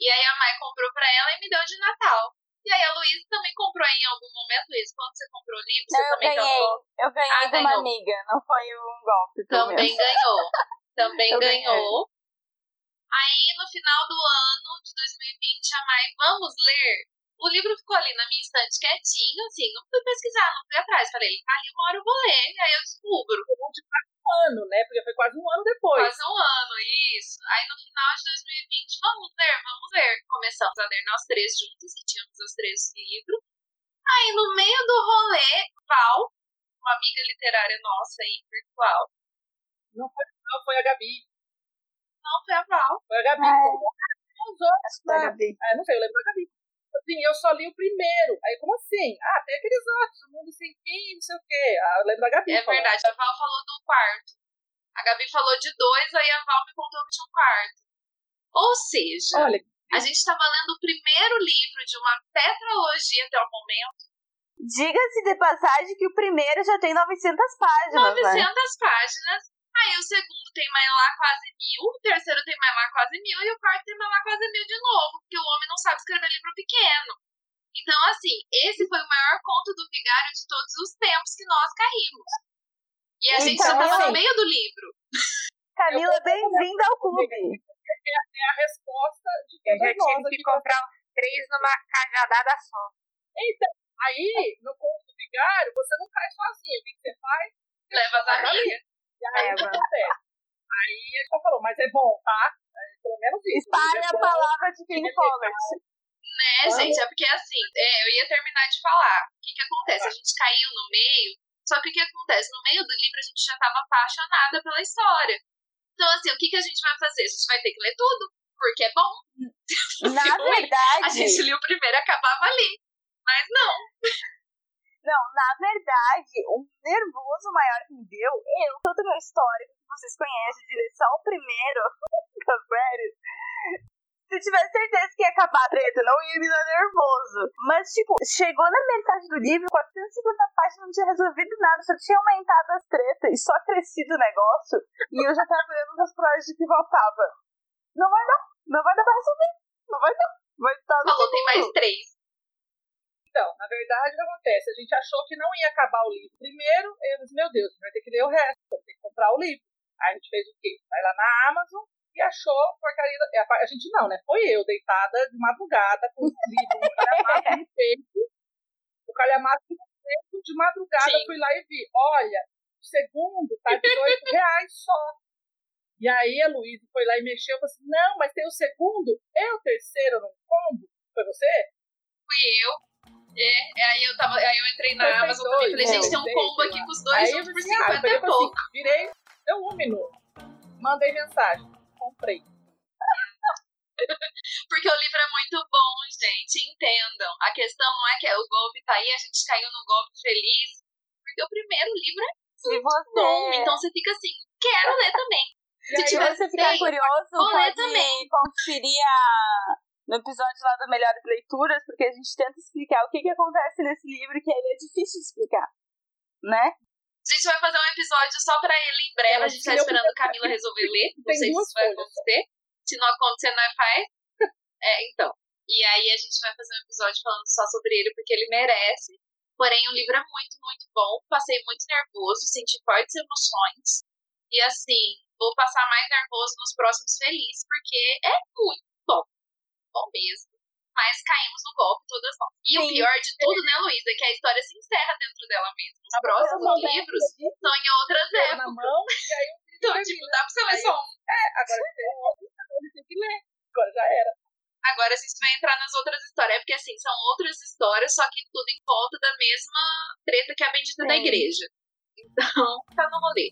Speaker 2: E aí a Mai comprou pra ela e me deu de Natal. E aí a Luísa também comprou em algum momento, Luísa, quando você comprou o livro, você
Speaker 1: Não,
Speaker 2: também
Speaker 1: ganhei.
Speaker 2: ganhou.
Speaker 1: Eu ganhei
Speaker 2: Ah,
Speaker 1: de uma
Speaker 2: ganhou.
Speaker 1: amiga, não foi um golpe.
Speaker 2: Também
Speaker 1: menos.
Speaker 2: ganhou. [LAUGHS] Também
Speaker 1: Eu ganhei.
Speaker 2: ganhou. Aí, no final do ano de 2020, a Mai, vamos ler? O livro ficou ali na minha estante quietinho, assim, não fui pesquisar, não fui atrás. Falei, tá ali, uma hora eu vou ler, aí eu descubro.
Speaker 3: Ano, né? Porque foi quase um ano depois.
Speaker 2: Quase um ano, isso. Aí no final de 2020, vamos ver, vamos ver. Começamos a ler nós três juntos, que tínhamos os três livros. Aí no meio do rolê, Val, uma amiga literária nossa aí, virtual.
Speaker 3: Não foi, não, foi a Gabi.
Speaker 2: Não, foi a Val.
Speaker 3: Foi a Gabi.
Speaker 1: É. Foi a? Gabi.
Speaker 3: Ah, não sei, eu lembro da Gabi. Assim, eu só li o primeiro. Aí, como assim? Ah, tem aqueles outros, o mundo sem fim, não sei o quê. Ah, eu lembro da Gabi.
Speaker 2: É
Speaker 3: falando.
Speaker 2: verdade, a Val falou do quarto. A Gabi falou de dois, aí a Val me contou que tinha um quarto. Ou seja,
Speaker 3: Olha,
Speaker 2: a gente estava lendo o primeiro livro de uma tetralogia até o momento,
Speaker 1: Diga-se de passagem que o primeiro já tem 900 páginas,
Speaker 2: 900
Speaker 1: né?
Speaker 2: páginas. Aí o segundo tem mais lá quase mil, o terceiro tem mais lá quase mil e o quarto tem mais lá quase mil de novo, porque o homem não sabe escrever livro pequeno. Então, assim, esse foi o maior conto do vigário de todos os tempos que nós caímos. E a gente já
Speaker 1: Então,
Speaker 2: tava no
Speaker 1: assim,
Speaker 2: meio do livro.
Speaker 1: Camila, bem-vinda ao clube.
Speaker 3: é a resposta de
Speaker 4: Eu já tive que comprar três numa cajadada só.
Speaker 3: Então, aí, no conto do vigário, você não cai sozinho. O que que você faz?
Speaker 2: Leva as amigas.
Speaker 3: E aí, o que
Speaker 1: Leva.
Speaker 3: acontece? Aí, ele só falou, mas é bom, tá? Pelo menos isso.
Speaker 1: Espalhe
Speaker 3: é
Speaker 1: a
Speaker 3: bom.
Speaker 1: palavra de King Follett.
Speaker 2: Né, gente? É porque assim, é, eu ia terminar de falar. O que que acontece? A gente caiu no meio, só que o que acontece? No meio do livro a gente já tava apaixonada pela história. Então, assim, o que que a gente vai fazer? A gente vai ter que ler tudo, porque é bom.
Speaker 1: Na [LAUGHS]
Speaker 2: Ui, A
Speaker 1: verdade,
Speaker 2: gente lia o primeiro e acabava ali. Mas não.
Speaker 1: Não, na verdade, o nervoso maior que me deu, eu, todo meu histórico que vocês conhecem, de ler só o primeiro [LAUGHS] das séries, se eu tivesse certeza que ia acabar a treta, não ia me dar nervoso. Mas, tipo, chegou na metade do livro, 450 páginas, não tinha resolvido nada, só tinha aumentado as tretas e só crescido o negócio, e eu já tava vendo os próximos que faltava. Não vai dar, não vai dar pra resolver, não vai dar. Vai estar
Speaker 2: Falou, tem mais três.
Speaker 3: Então, na verdade, o que acontece? A gente achou que não ia acabar o livro primeiro, eu disse, meu Deus, a gente vai ter que ler o resto, vamos ter que comprar o livro. Aí a gente fez o quê? Vai lá na Amazon e achou porcaria. da- A gente não, né? Foi eu, deitada de madrugada, com o livro no calhamaço no peito. O calhamaço no peito, de madrugada,
Speaker 2: Sim.
Speaker 3: fui lá e vi. Olha, o segundo tá 18 [LAUGHS] reais só. E aí a Luísa foi lá e mexeu e falou assim: não, mas tem o segundo e o terceiro no combo. Foi você?
Speaker 2: Fui eu. É, é, aí eu tava. Aí eu entrei na Amazon também.
Speaker 3: dois,
Speaker 2: Falei,
Speaker 1: né?
Speaker 2: gente, tem um
Speaker 3: Dois,
Speaker 2: combo aqui com os dois
Speaker 3: Aí eu
Speaker 2: juntos por
Speaker 3: disse, ah,
Speaker 2: 50
Speaker 3: eu
Speaker 2: e
Speaker 3: falei assim,
Speaker 2: pouco.
Speaker 3: virei, deu um minuto. Mandei mensagem, comprei. [LAUGHS]
Speaker 2: Porque o livro é muito bom, gente. Entendam. A questão não é que o golpe tá aí, a gente caiu no golpe feliz. Porque o primeiro livro é bom.
Speaker 1: você,
Speaker 2: Então você fica assim, quero ler também.
Speaker 3: E
Speaker 2: Se tivesse
Speaker 1: você ficar curioso,
Speaker 2: vou ler também.
Speaker 1: conferir a- no episódio lá do Melhores Leituras, porque a gente tenta explicar o que, que acontece nesse livro, que ele é difícil de explicar. Né?
Speaker 2: A gente vai fazer um episódio só pra ele em breve.
Speaker 3: Ela
Speaker 2: A gente tá esperando a Camila resolver ler. Não sei se isso vai acontecer. Se não acontecer, nós [LAUGHS] faz. É, então. E aí a gente vai fazer um episódio falando só sobre ele, porque ele merece. Porém, o livro é muito, muito bom. Passei muito nervoso, senti fortes emoções. E assim, vou passar mais nervoso nos próximos felizes, porque é muito bom. Mesmo. Mas caímos no golpe todas nós. E o
Speaker 1: Sim.
Speaker 2: pior de tudo, né, Luísa, é que a história se encerra dentro dela mesma. Os
Speaker 3: A
Speaker 2: próximos livros são em outras
Speaker 3: pegou
Speaker 2: épocas.
Speaker 3: mão, [LAUGHS]
Speaker 2: Então, tipo, dá pra você ler só um.
Speaker 3: Agora um outro, ele tem que ler. Agora já era.
Speaker 2: Agora a gente vai entrar nas outras histórias. É porque, assim, são outras histórias, só que tudo em volta da mesma treta que é a bendita da
Speaker 1: Sim.
Speaker 2: igreja. Então, [LAUGHS] tá no rolê.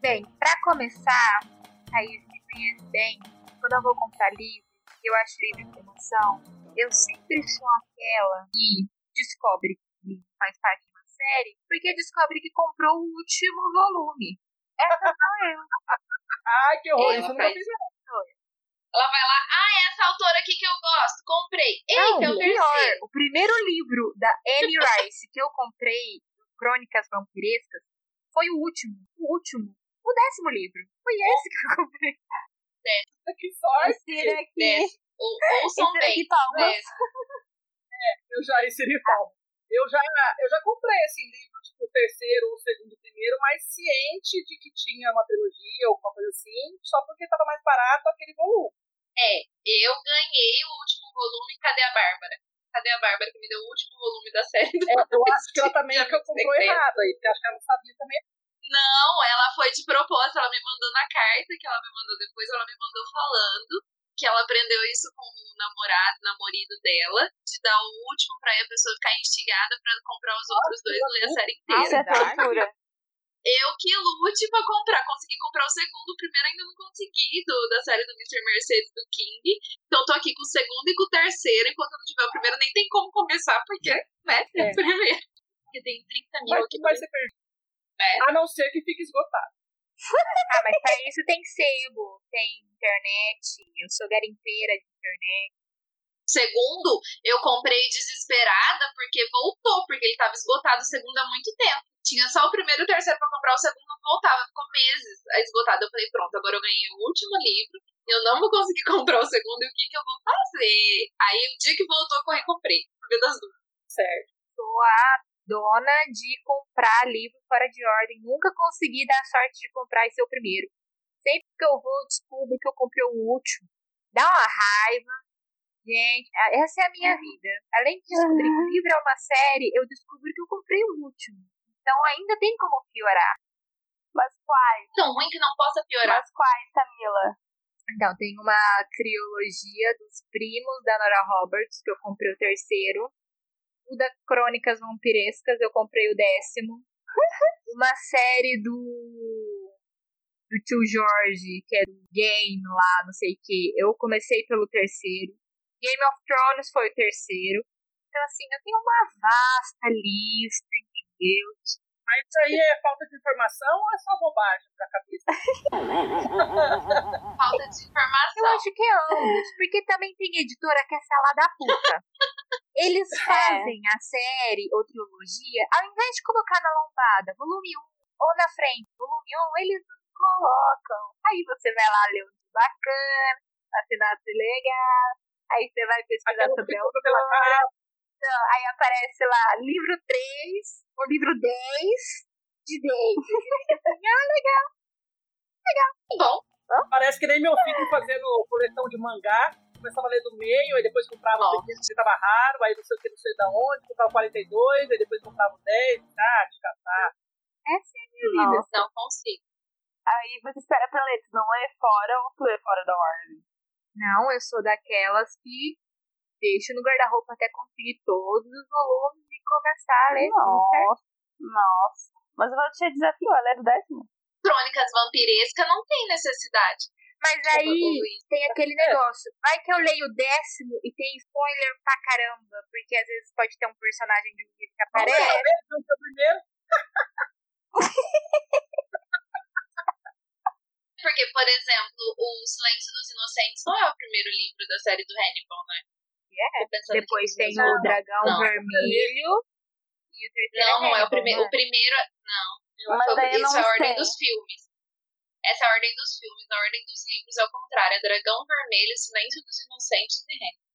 Speaker 4: Bem, pra começar, a Thaís me conhece bem. Quando eu vou comprar livro, eu acho livro de emoção. Eu sempre sou aquela que descobre que faz parte de uma série porque descobre que comprou o último volume. Essa sou eu. [LAUGHS]
Speaker 3: Ai, que horror,
Speaker 2: Ela
Speaker 3: isso nunca fiz.
Speaker 2: Ela vai lá, ah, é essa autora aqui que eu gosto, comprei. Eita, é o
Speaker 4: Não, pior, o primeiro livro da Anne Rice que eu comprei, Crônicas Vampirescas, foi o último. O último. O décimo livro. Foi esse que eu comprei.
Speaker 3: Que sorte.
Speaker 1: Esse aqui.
Speaker 2: Ou, ouçam bem.
Speaker 1: aqui palmas.
Speaker 2: Desce. [LAUGHS]
Speaker 3: Eu já recebi palma. Eu já, eu já comprei esse livro, tipo, o terceiro ou o segundo primeiro, mas ciente de que tinha uma trilogia ou alguma coisa assim, só porque tava mais barato aquele volume.
Speaker 2: É, eu ganhei o último volume. Cadê a Bárbara? Cadê a Bárbara que me deu o último volume da série?
Speaker 3: É, eu acho que ela [LAUGHS] também que comprou errado aí, porque acho que ela não sabia também.
Speaker 2: Não, ela foi de propósito, ela me mandou na carta que ela me mandou depois, ela me mandou falando que ela aprendeu isso com o namorado, namorido dela, de dar o último pra a pessoa ficar instigada pra comprar os outros dois e ler a série inteira.
Speaker 1: Isso é tortura.
Speaker 2: Eu que lute pra comprar, consegui comprar o segundo, o primeiro ainda não consegui, do, da série do Mr. Mercedes do King. Então tô aqui com o segundo e com o terceiro, enquanto não tiver o primeiro, nem tem como começar, porque, né, é o primeiro. Porque tem 30 mil
Speaker 3: Mas
Speaker 2: aqui.
Speaker 3: que vai ser perdido.
Speaker 2: É.
Speaker 3: A não ser que fique esgotado. [LAUGHS]
Speaker 4: Ah, mas pra isso tem sebo, tem internet, eu sou garimpeira de internet.
Speaker 2: Segundo, eu comprei desesperada porque voltou, porque ele tava esgotado o segundo há muito tempo. Tinha só o primeiro e o terceiro pra comprar, o segundo não voltava, ficou meses esgotado. Eu falei, pronto, agora eu ganhei o último livro, eu não vou conseguir [LAUGHS] comprar o segundo, e o que, que eu vou fazer? Aí o dia que voltou, eu corri e comprei, por das dúvidas.
Speaker 3: Certo.
Speaker 4: A dona de comprar livro fora de ordem. Nunca consegui dar sorte de comprar esse é o primeiro. Sempre que eu vou, descubro que eu comprei o último. Dá uma raiva. Gente, essa é a minha vida. Além de descobrir que o livro é uma série, eu descubro que eu comprei o último. Então ainda tem como piorar.
Speaker 1: Mas quais?
Speaker 2: Tão ruim que não possa piorar.
Speaker 1: Mas quais, Camila?
Speaker 4: Então, tem uma trilogia dos primos da Nora Roberts, que eu comprei o terceiro. Da Crônicas Vampirescas, eu comprei o décimo. [LAUGHS] Uma série do. do tio Jorge, que é do game lá, não sei o que. Eu comecei pelo terceiro. Game of Thrones foi o terceiro. Então, assim, eu tenho uma vasta lista, entendeu?
Speaker 3: Mas isso aí é falta de informação ou é só bobagem pra cabeça? [LAUGHS]
Speaker 2: Falta de
Speaker 4: Eu
Speaker 2: informação.
Speaker 4: acho que é ambos, porque também tem editora que é salada puta. [LAUGHS] Eles fazem a série ou trilogia, ao invés de colocar na lombada, volume 1, ou na frente, volume 1, eles colocam. Aí você vai lá ler um bacana, assinado legal, aí você vai pesquisar
Speaker 3: Aquela
Speaker 4: sobre a autora. Então, aí aparece lá, livro 3, ou livro 10 de 10. [LAUGHS] ah, legal.
Speaker 2: Bom,
Speaker 3: Parece que nem meu filho fazendo coleção de mangá. Começava a ler do meio, aí depois comprava o que tava raro, aí não sei o que, não sei da onde, comprava o 42, aí depois comprava o 10, tá, de catar.
Speaker 4: Essa é a minha vida.
Speaker 1: Nossa.
Speaker 2: não consigo.
Speaker 1: Aí você espera pra ler, tu não lê fora ou tu lê fora da ordem?
Speaker 4: Não, eu sou daquelas que deixo no guarda-roupa até conseguir todos os volumes e começar a ler.
Speaker 1: Nossa, nossa. Mas eu vou te desafio, ela é do décimo.
Speaker 2: Crônicas vampirescas não tem necessidade.
Speaker 4: Mas aí tem aquele negócio. Vai que eu leio o décimo e tem spoiler pra caramba, porque às vezes pode ter um personagem de um livro que aparece.
Speaker 3: Então, seu primeiro, [LAUGHS]
Speaker 2: Porque, por exemplo, O Silêncio dos Inocentes não é o primeiro livro da série do Hannibal, né?
Speaker 4: É. Depois tem
Speaker 2: não,
Speaker 4: o Dragão
Speaker 2: não.
Speaker 4: Vermelho. E o terceiro
Speaker 2: Não, não é o primeiro.
Speaker 4: né?
Speaker 2: O primeiro. é- Não.
Speaker 1: Mas
Speaker 2: Foi- isso
Speaker 1: não
Speaker 2: é a ordem
Speaker 1: sei.
Speaker 2: dos filmes. Essa é a ordem dos filmes. A ordem dos livros é o contrário. É Dragão Vermelho, Silêncio dos Inocentes e Hannibal.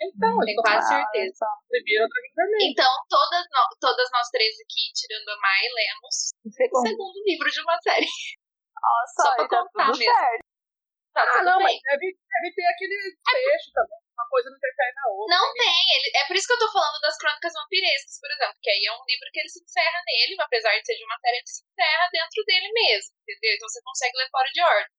Speaker 3: então,
Speaker 2: Tenho
Speaker 3: então,
Speaker 2: quase
Speaker 1: Ah,
Speaker 2: certeza.
Speaker 1: só.
Speaker 3: primeiro eu trago vermelho.
Speaker 2: Então, todas, no- todas nós três aqui, tirando a Mai, lemos o
Speaker 1: Segundo.
Speaker 2: segundo livro de uma série.
Speaker 1: Nossa,
Speaker 2: Só pra
Speaker 1: tá
Speaker 2: contar mesmo. Tá
Speaker 3: Ah, não, mas
Speaker 2: bem.
Speaker 3: deve, deve ter aquele trecho também. Uma coisa não interfere na outra.
Speaker 2: Não
Speaker 3: Ele-
Speaker 2: tem, ele, é por isso que eu tô falando das crônicas vampirescas, por exemplo, que aí é um livro que ele se encerra nele, apesar de ser de uma série, ele se encerra dentro dele mesmo, entendeu? Então você consegue ler fora de ordem.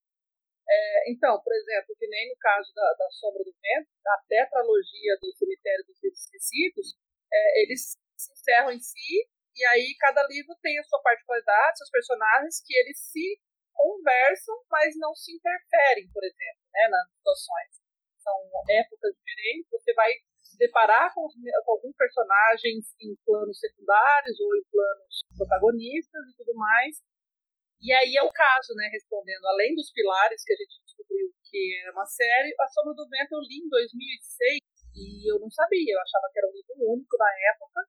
Speaker 3: É, então, por exemplo, que nem no caso da, da Sombra do Vento, da tetralogia do Cemitério dos Livros Esquecidos, é, eles se encerram em si, e aí cada livro tem a sua particularidade, seus personagens, que eles se conversam, mas não se interferem, por exemplo, né, nas situações. São épocas diferentes, você vai se deparar com, com alguns personagens em planos secundários ou em planos protagonistas e tudo mais, e aí é o caso, né, respondendo, além dos pilares que a gente descobriu que era uma série, A Sombra do Vento eu li em 2006 e eu não sabia, eu achava que era um livro único na época.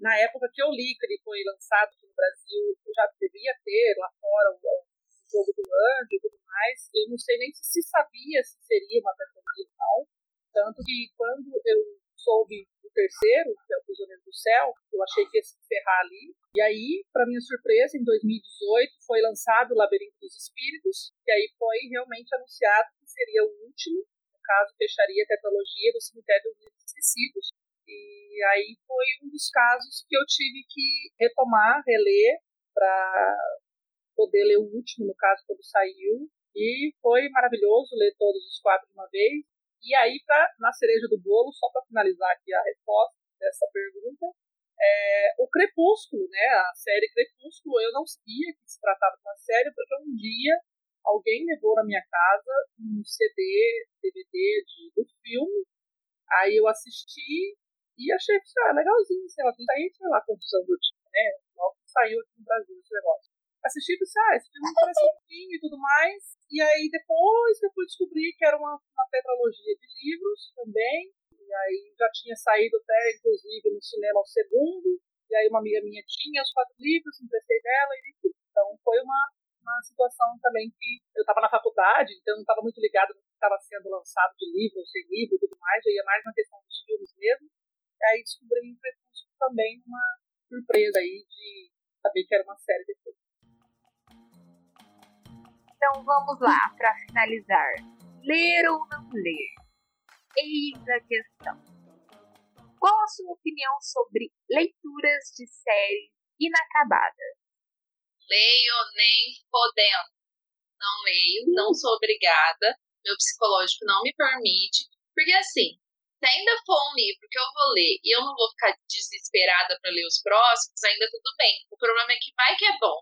Speaker 3: Na época que eu li, que ele foi lançado aqui no Brasil, eu já devia ter lá fora jogo do anjo e tudo mais. Eu não sei nem se se sabia se seria uma ou não. Tanto que quando eu soube do terceiro, que é o Prisioneiro do Céu, eu achei que ia se encerrar ali. E aí, para minha surpresa, em 2018 foi lançado o Labirinto dos Espíritos, que aí foi realmente anunciado que seria o último, no caso, fecharia a tetralogia do Cemitério dos Livros Esquecidos. E aí foi um dos casos que eu tive que retomar, reler, para poder ler o último, no caso, quando saiu. E foi maravilhoso ler todos os quatro de uma vez. E aí, pra, na cereja do bolo, só para finalizar aqui a resposta dessa pergunta, é, o Crepúsculo, né, a série Crepúsculo, eu não sabia que se tratava de uma série, porque um dia alguém levou na minha casa um CD, DVD de, do filme, aí eu assisti e achei, ah, legalzinho, sei lá, aí, sei lá quantos eu tinha, né, logo saiu aqui no Brasil esse negócio. Assisti e pensei, ah, esse filme parece um pouquinho e tudo mais, e aí depois eu fui descobrir que era uma, uma tetralogia de livros também, e aí já tinha saído até, inclusive, no cinema o segundo. E aí uma amiga minha tinha os quatro livros, emprestei dela e tudo. Então foi uma, uma situação também que eu estava na faculdade, então não estava muito ligado no que estava sendo lançado de livro, sem livro e tudo mais. Eu ia mais na questão dos filmes mesmo. E aí descobri Crepúsculo também uma surpresa aí de saber que era uma série depois.
Speaker 4: Então vamos lá, para finalizar. Ler ou não ler? Eis a questão. Qual a sua opinião sobre leituras de séries inacabadas?
Speaker 2: Leio nem podendo. Não leio, não sou obrigada. Meu psicológico não me permite. Porque assim, se ainda for um livro que eu vou ler e eu não vou ficar desesperada para ler os próximos, ainda tudo bem. O problema é que vai que é bom.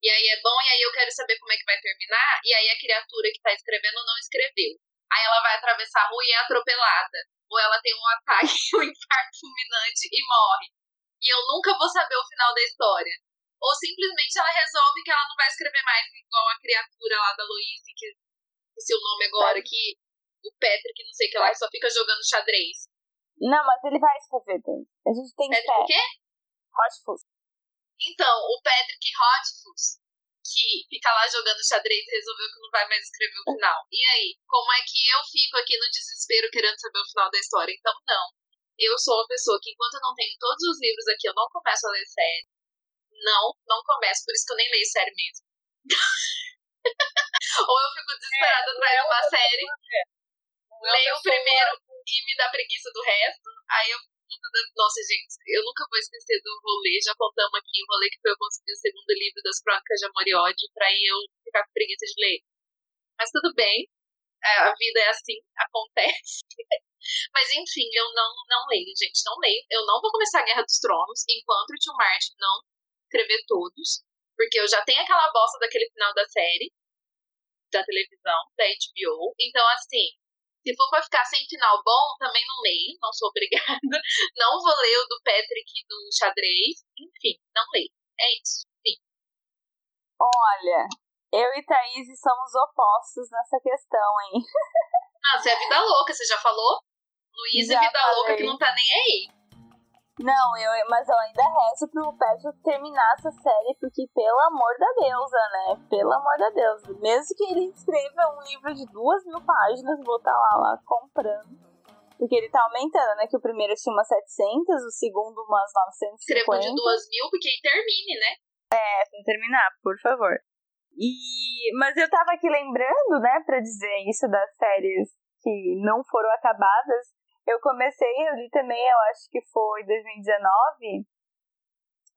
Speaker 2: E aí é bom, e aí eu quero saber como é que vai terminar, e aí a criatura que está escrevendo não escreveu. Aí ela vai atravessar a rua e é atropelada. Ou ela tem um ataque, [LAUGHS] um infarto fulminante e morre. E eu nunca vou saber o final da história. Ou simplesmente ela resolve que ela não vai escrever mais igual a criatura lá da Louise, que esqueci o nome agora, que o Patrick, não sei o que lá, que só fica jogando xadrez.
Speaker 1: Não, mas ele vai escrever, tem. A gente tem
Speaker 2: Patrick fé. o quê?
Speaker 1: Hotfuss.
Speaker 2: Então, o Patrick Hotfuss, que fica lá jogando xadrez e resolveu que não vai mais escrever o final. E aí, como é que eu fico aqui no desespero querendo saber o final da história? Então, não. Eu sou uma pessoa que, enquanto eu não tenho todos os livros aqui, eu não começo a ler série. Não, não começo, por isso que eu nem leio série mesmo. [LAUGHS] Ou eu fico desesperada é, atrás de uma série, é. leio o primeiro e me dá preguiça do resto, aí eu nossa, gente, eu nunca vou esquecer do rolê, já contamos aqui, o rolê que foi eu conseguir o segundo livro das Crônicas de Amor e Ódio, pra eu ficar com preguiça de ler. Mas tudo bem, é, a vida é assim, acontece. [LAUGHS] Mas enfim, eu não, não leio, gente, não leio. Eu não vou começar a Guerra dos Tronos enquanto o tio Martin não escrever todos, porque eu já tenho aquela bosta daquele final da série, da televisão, da HBO. Então, assim, se for pra ficar sem final bom, também não leio, não sou obrigada. [LAUGHS] Não vou ler o do Patrick do xadrez. Enfim, não leio. É isso.
Speaker 1: Olha, eu e Thaís somos opostos nessa questão, hein? [LAUGHS]
Speaker 2: Ah, você é vida louca, você já falou? Luísa é vida falei. louca que não tá nem aí.
Speaker 1: Não, eu, mas eu ainda rezo pro Pedro terminar essa série, porque pelo amor da deusa, né? Pelo amor da deusa. Mesmo que ele escreva um livro de duas mil páginas, vou estar tá lá, lá comprando. Porque ele tá aumentando, né? Que o primeiro tinha umas 700, o segundo umas 950.
Speaker 2: Escreva de duas mil, porque aí termine, né?
Speaker 1: É, pra terminar, por favor. E, mas eu tava aqui lembrando, né, pra dizer isso das séries que não foram acabadas. Eu comecei, eu li também, eu acho que foi 2019,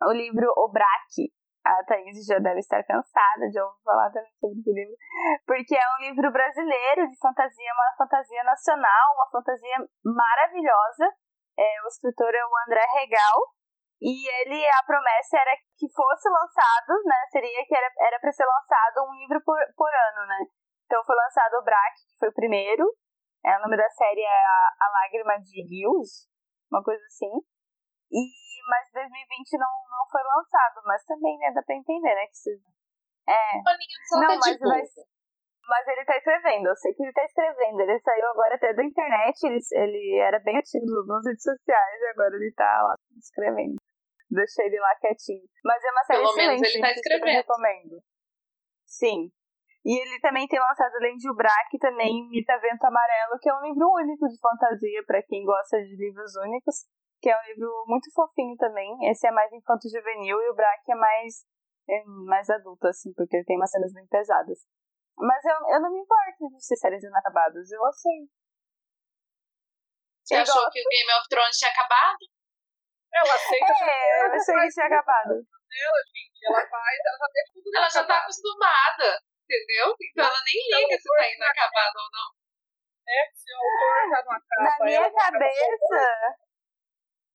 Speaker 1: o livro O Braque. A Thaís já deve estar cansada de ouvir falar também sobre esse livro, porque é um livro brasileiro de fantasia, uma fantasia nacional, uma fantasia maravilhosa. É, o escritor é o André Regal, e ele, a promessa era que fosse lançado, né, seria que era para ser lançado um livro por, por ano, né. Então foi lançado o Braque, que foi o primeiro, é, o nome da série é A, a Lágrima de Rios, uma coisa assim. E, mas 2020 não, não foi lançado, mas também, né, dá pra entender, né, que se... É.
Speaker 2: Não, mas, vai,
Speaker 1: mas ele tá escrevendo, eu sei que ele tá escrevendo. Ele saiu agora até da internet, ele, ele era bem ativo nas redes sociais e agora ele tá lá escrevendo. Deixei ele lá quietinho. Mas é uma série
Speaker 2: Pelo
Speaker 1: excelente,
Speaker 2: menos ele tá escrevendo.
Speaker 1: eu recomendo. Sim. E ele também tem lançado, além de Ubraque, também Mita Vento Amarelo, que é um livro único de fantasia para quem gosta de livros únicos, que é um livro muito fofinho também. Esse é mais infanto-juvenil e o Braque é mais, é mais adulto, assim, porque ele tem umas cenas bem pesadas. Mas eu, eu não me importo de ser séries inacabadas, eu aceito.
Speaker 2: Você eu achou gosto. que o Game of Thrones tinha acabado?
Speaker 3: Eu aceito.
Speaker 1: É, eu achei que tinha acabado.
Speaker 3: dela, gente. Ela faz, ela já deixa tudo
Speaker 2: Ela já tá acostumada, entendeu? Então ela nem liga se tá indo acabado ou não.
Speaker 3: É, se o autor tá numa capa,
Speaker 1: Na minha cabeça,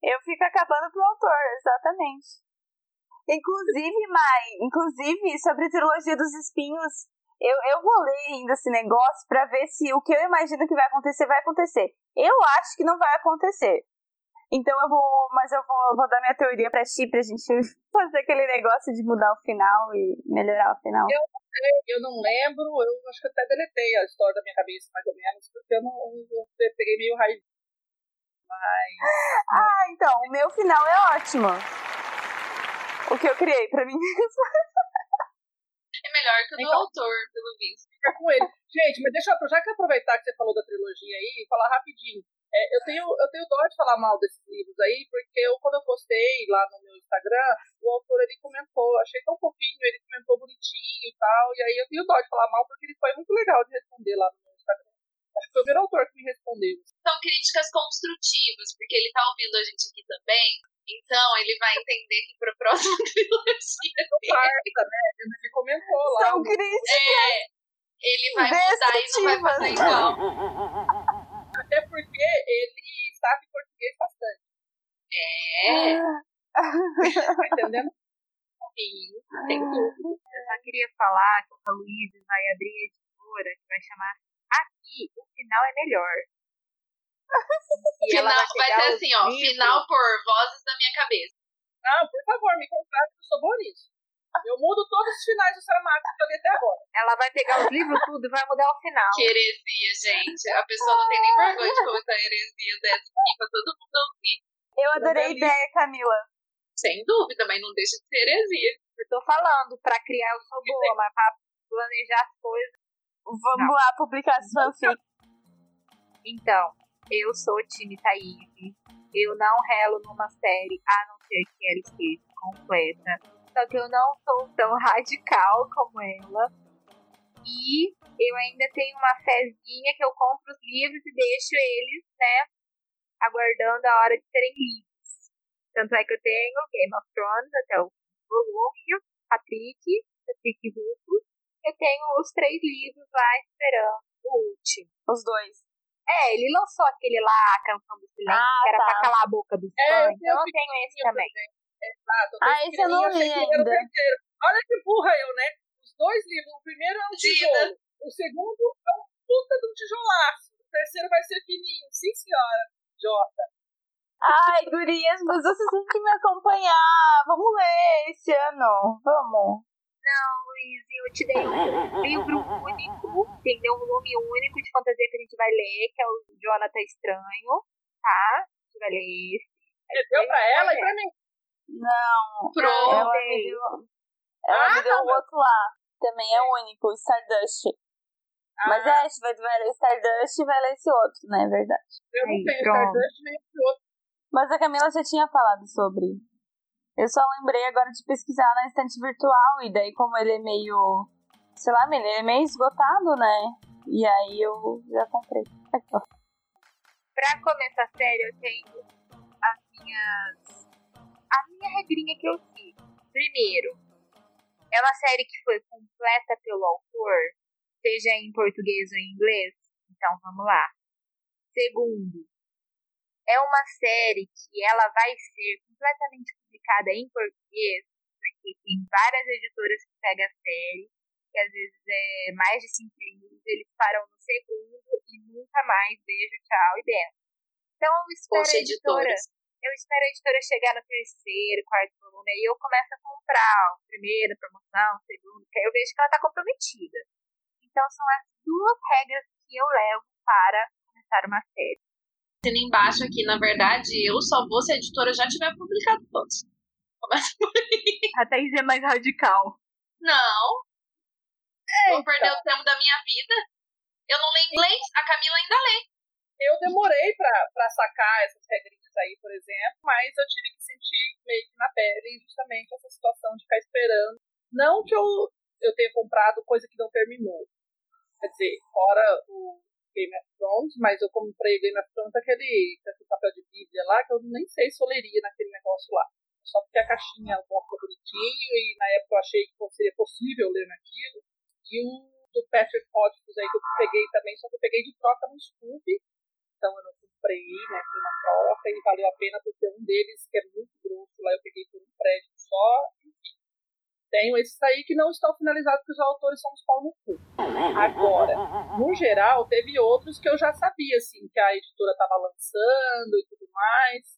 Speaker 1: eu fico acabando pro autor, exatamente. Inclusive, Mai, inclusive, sobre a trilogia dos espinhos, eu, eu vou ler ainda esse negócio pra ver se o que eu imagino que vai acontecer, vai acontecer. Eu acho que não vai acontecer. Então eu vou, mas eu vou, vou dar minha teoria pra ti, pra gente [LAUGHS] fazer aquele negócio de mudar o final e melhorar o final.
Speaker 3: Eu não lembro, eu acho que eu até deletei a história da minha cabeça, mais ou menos, porque eu não eu peguei meio raiz. Mas.
Speaker 1: Ah, então, o meu final é ótimo. O que eu criei pra mim mesma. [LAUGHS]
Speaker 2: É melhor que o do
Speaker 3: Então-
Speaker 2: autor, pelo visto.
Speaker 3: fica com ele. Gente, mas deixa eu, já que aproveitar que você falou da trilogia aí, falar rapidinho. É, eu, tenho, eu tenho dó de falar mal desses livros aí, porque eu, quando eu postei lá no meu Instagram, o autor ele comentou, achei tão fofinho, ele comentou bonitinho e tal, e aí eu tenho dó de falar mal porque ele foi muito legal de responder lá no meu Instagram. Acho que foi o primeiro autor que me respondeu.
Speaker 2: São críticas construtivas, porque ele tá ouvindo a gente aqui também. Então ele vai entender que pra próxima [LAUGHS] trilogia
Speaker 3: Parça, né? Ele comentou lá.
Speaker 1: São críticas.
Speaker 2: é, ele vai mudar e não vai fazer igual.
Speaker 3: Até porque ele sabe português bastante.
Speaker 2: É,
Speaker 3: Tá entendendo?
Speaker 2: Sim, sem dúvida.
Speaker 4: Eu só queria falar que a Luísa vai abrir a editora que vai chamar Aqui, o final é melhor. [LAUGHS] E
Speaker 2: Final, vai
Speaker 4: pegar
Speaker 2: ser assim, ó,
Speaker 4: livros-
Speaker 2: final por vozes da minha cabeça.
Speaker 3: Não, por favor, me contrate que eu sou boa nisso. Eu mudo todos os finais do Saramago que eu li até agora.
Speaker 4: Ela vai pegar os livros tudo e vai mudar o final.
Speaker 2: Que heresia, gente. A pessoa não tem nem vergonha de comentar heresia dessa aqui pra todo mundo ouvir.
Speaker 1: Eu adorei a ideia, Camila.
Speaker 2: Sem dúvida, mas não deixa de ser heresia.
Speaker 4: Eu tô falando, pra criar eu sou boa, mas pra planejar as coisas.
Speaker 1: Vamos
Speaker 4: Não.
Speaker 1: lá publicar as.
Speaker 4: Então, eu sou o time Thaís. Eu não relo numa série, a não ser que ela esteja completa. Só que eu não sou tão radical como ela. E eu ainda tenho uma fezinha que eu compro os livros e deixo eles, né, aguardando a hora de serem lidos. Tanto é que eu tenho Game of Thrones até o volume, Patrick, Patrick Rufus. Eu tenho os três livros lá esperando o último.
Speaker 1: Os dois.
Speaker 4: É, ele lançou aquele lá, a Canção do Silêncio,
Speaker 1: Ah,
Speaker 4: que era
Speaker 1: tá.
Speaker 4: pra calar a boca dos
Speaker 3: É,
Speaker 4: fãs.
Speaker 3: eu
Speaker 4: Então eu
Speaker 3: tenho
Speaker 4: esse também.
Speaker 3: Exato.
Speaker 1: Ah, esse eu não
Speaker 3: achei
Speaker 1: li
Speaker 3: que ele era o
Speaker 1: ainda.
Speaker 3: terceiro. Olha que burra eu, né? Os dois livros. O primeiro é um tijolo. O segundo é um puta de um tijolaço. O terceiro vai ser fininho. Sim, senhora. Jota.
Speaker 1: Ai, gurias, mas vocês têm que me acompanhar. Vamos ler esse ano. Vamos.
Speaker 4: Não, Luiz, eu te dei um livro único, entendeu? Um volume único de fantasia que a gente vai ler, que é o Jonathan Estranho, tá? A gente vai ler esse.
Speaker 3: Você deu pra ela e pra mim.
Speaker 1: Não.
Speaker 2: Pronto.
Speaker 1: Ela me deu, ela
Speaker 3: Ah,
Speaker 1: me deu
Speaker 3: tá.
Speaker 1: o outro lá. Também é único, o Stardust. Mas
Speaker 3: Ah,
Speaker 1: é, a gente vai, vai ler Stardust e vai ler esse outro, né? É verdade.
Speaker 3: eu não
Speaker 4: Aí,
Speaker 3: tenho
Speaker 4: pronto.
Speaker 3: Stardust nem esse outro.
Speaker 1: Mas a Camila já tinha falado sobre. Eu só lembrei agora de pesquisar na estante virtual. E daí, como ele é meio. Sei lá, ele é meio esgotado, né? E aí eu já comprei.
Speaker 4: Pra começar a série, eu tenho as minhas. A minha regrinha que eu sigo. Primeiro, é uma série que foi completa pelo autor, seja em português ou em inglês. Então vamos lá. Segundo, é uma série que ela vai ser completamente publicada em português, porque tem várias editoras que pegam a série, que às vezes é mais de cinco livros, eles param no segundo e nunca mais beijo, tchau e benção. Então eu espero
Speaker 2: Poxa,
Speaker 4: a editora,
Speaker 2: editoras.
Speaker 4: eu espero a editora chegar no terceiro, quarto volume, aí eu começo a comprar o primeiro, a promoção, o segundo, que aí eu vejo que ela tá comprometida. Então são as duas regras que eu levo para começar uma série.
Speaker 2: Assina embaixo aqui, na verdade, eu só vou se a editora já tiver publicado todos. Começa por aí.
Speaker 4: A Thaís é mais radical.
Speaker 2: Não. Vou perder o tempo da minha vida. Eu não leio inglês, a Camila ainda lê.
Speaker 3: Eu demorei pra, pra sacar essas regrinhas aí, por exemplo, mas eu tive que sentir meio que na pele justamente essa situação de ficar esperando. Não que eu, eu tenha comprado coisa que não terminou. Quer dizer, fora o Game of Thrones, mas eu comprei Game of Thrones aquele, aquele papel de bíblia lá, que eu nem sei se eu leria naquele negócio lá. só porque a caixinha mostra bonitinho e na época eu achei que seria possível ler naquilo. E o do Patrick Hodgins aí que eu peguei também, só que eu peguei de troca no Scooby, então eu não comprei, né, foi uma troca e valeu a pena porque um deles, que é muito grosso, lá eu peguei por um prédio só, enfim. Tenho esses aí que não estão finalizados porque os autores são os pau no cu. Agora, no geral, teve outros que eu já sabia, assim, que a editora estava lançando e tudo mais.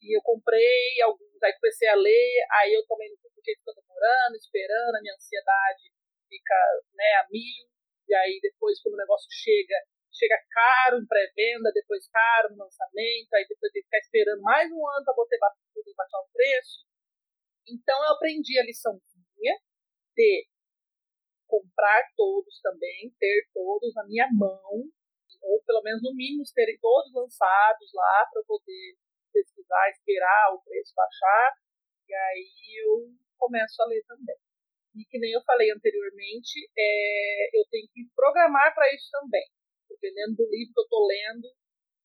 Speaker 3: E eu comprei alguns, aí comecei a ler, aí eu tomei no cu porque estou demorando, esperando, a minha ansiedade fica né, a mil, e aí depois quando o negócio chega, chega caro em pré-venda, depois caro no lançamento, aí depois tem que ficar esperando mais um ano para poder baixar o preço. Então eu aprendi a liçãozinha de comprar todos também, ter todos na minha mão, ou pelo menos no mínimo terem todos lançados lá para poder pesquisar, esperar o preço baixar, e aí eu começo a ler também. E que nem eu falei anteriormente, é, eu tenho que programar para isso também. Dependendo do livro que eu estou lendo,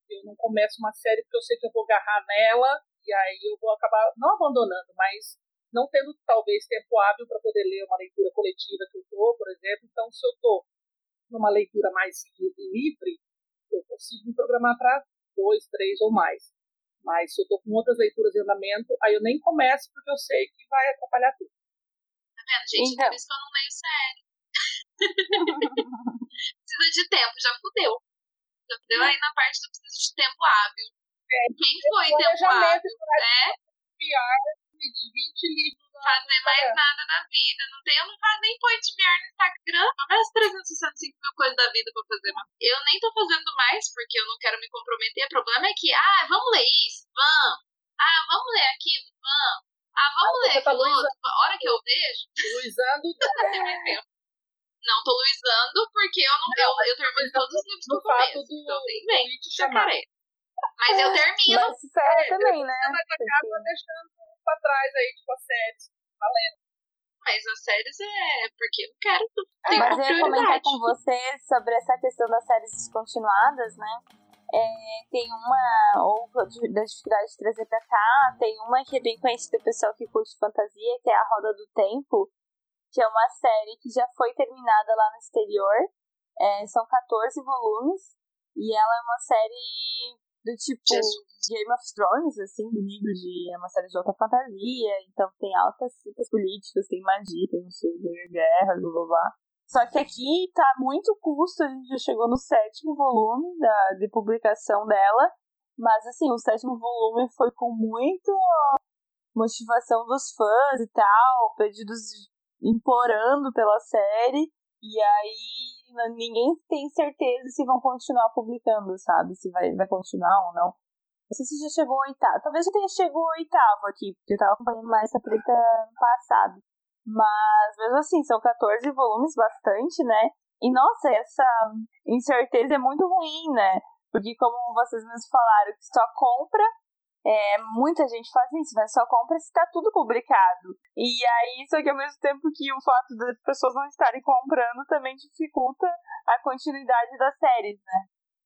Speaker 3: eu não começo uma série porque eu sei que eu vou agarrar nela, e aí eu vou acabar não abandonando, mas não tendo talvez tempo hábil para poder ler uma leitura coletiva que eu estou, por exemplo. Então, se eu estou numa leitura mais livre, eu consigo me programar para dois, três ou mais. Mas se eu estou com outras leituras em andamento, aí eu nem começo porque eu sei que vai atrapalhar tudo.
Speaker 2: Tá vendo, gente? Então... Por isso que eu não leio série. [LAUGHS] precisa de tempo, já fudeu. Já fudeu aí na parte do precisa de tempo hábil. É, Quem foi tempo hábil? É?
Speaker 3: de 20 livros.
Speaker 2: Fazer mais nada na vida. Não tem, eu não faço nem point BR no Instagram. Mais 365 mil coisas da vida pra fazer. Eu nem tô fazendo mais porque eu não quero me comprometer. O problema é que, ah, vamos ler isso, vamos. Ah, vamos ler aquilo, vamos. Ah, vamos ah, ler tá aquilo outro. A hora que eu vejo.
Speaker 3: Luizando. [LAUGHS]
Speaker 2: não tô luizando porque eu não, não eu, eu termino todos os livros no começo. Do, então tem bem, chacaré. Mas eu termino.
Speaker 1: Mas isso é, também, né?
Speaker 3: Mas acaba deixando pra trás aí, tipo, as séries. Valendo.
Speaker 2: Mas as séries é porque eu quero.
Speaker 1: É, mas eu ia comentar com você sobre essa questão das séries descontinuadas, né? É, tem uma, ou da dificuldade de trazer pra cá, tem uma que é bem conhecida do pessoal que curte fantasia, que é a Roda do Tempo, que é uma série que já foi terminada lá no exterior. É, são 14 volumes, e ela é uma série do tipo Jesus. Game of Thrones, assim, do nível de é uma série de alta fantasia, então tem altas citas políticas, tem magia, tem não sei, guerra, blá blá blá. Só que aqui tá muito custo, a gente já chegou no sétimo volume da, de publicação dela, mas assim, o sétimo volume foi com muito motivação dos fãs e tal, pedidos implorando pela série, e aí ninguém tem certeza se vão continuar publicando, sabe? Se vai, vai continuar ou não. Não sei se já chegou ao oitavo. Talvez já tenha chegado ao oitavo aqui, porque eu tava acompanhando mais essa preta no passado. Mas, mesmo assim, são 14 volumes, bastante, né? E, nossa, essa incerteza é muito ruim, né? Porque, como vocês mesmos falaram, que só compra é, muita gente faz isso, né? Só compra se tá tudo publicado. E aí, só que ao mesmo tempo que o fato das pessoas não estarem comprando também dificulta a continuidade das séries, né?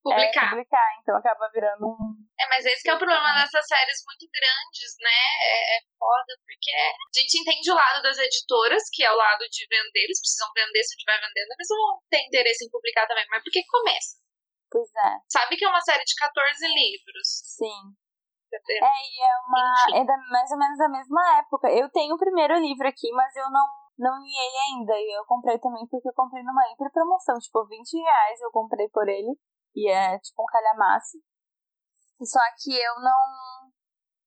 Speaker 2: Publicar.
Speaker 1: É, publicar, então acaba virando um.
Speaker 2: É, mas esse que é o problema dessas séries muito grandes, né? É, é foda, porque a gente entende o lado das editoras, que é o lado de vender, eles precisam vender, se estiver vendendo, eles vão ter interesse em publicar também. Mas por que começa?
Speaker 1: Pois é.
Speaker 2: Sabe que é uma série de 14 livros.
Speaker 1: Sim. É, e é uma. É da, mais ou menos da mesma época. Eu tenho o primeiro livro aqui, mas eu não, não liei ainda. E eu comprei também porque eu comprei numa hiper promoção. Tipo, 20 reais eu comprei por ele. E é tipo um calhamaço. Só que eu não.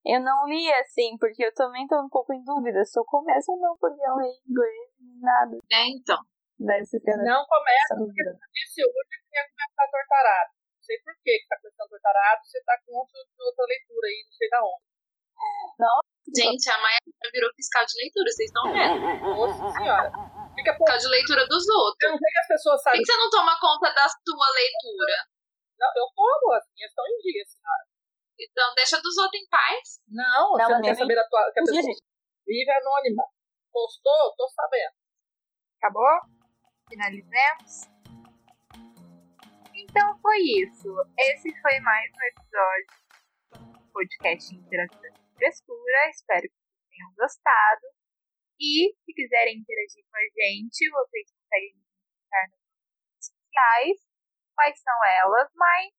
Speaker 1: Eu não li assim, porque eu também tô um pouco em dúvida se eu começo ou não, porque eu leio inglês nem nada.
Speaker 2: É, então.
Speaker 1: Daí você
Speaker 3: não começa, porque hoje que ia começar tortarado sei por que que tá começando tortarado, você tá com outra, outra leitura aí, não sei da onde.
Speaker 1: Nossa.
Speaker 2: Gente, a Maia virou fiscal de leitura, vocês estão vendo?
Speaker 3: Nossa senhora.
Speaker 2: Fica por... Fiscal de leitura dos outros.
Speaker 3: Eu não sei que as pessoas sabem.
Speaker 2: Por que você não toma conta da sua leitura?
Speaker 3: Não, eu como, as minhas estão em dia, senhora.
Speaker 2: Então, deixa dos outros em paz.
Speaker 3: Não, não você não quer saber da tua. Que a pessoa vive anônima. Postou? Tô sabendo.
Speaker 4: Acabou? Finalizemos? Então foi isso. Esse foi mais um episódio do podcast Interação de Frescura. Espero que vocês tenham gostado. E se quiserem interagir com a gente, vocês conseguem nos encontrar nas redes sociais. Quais são elas, Mai?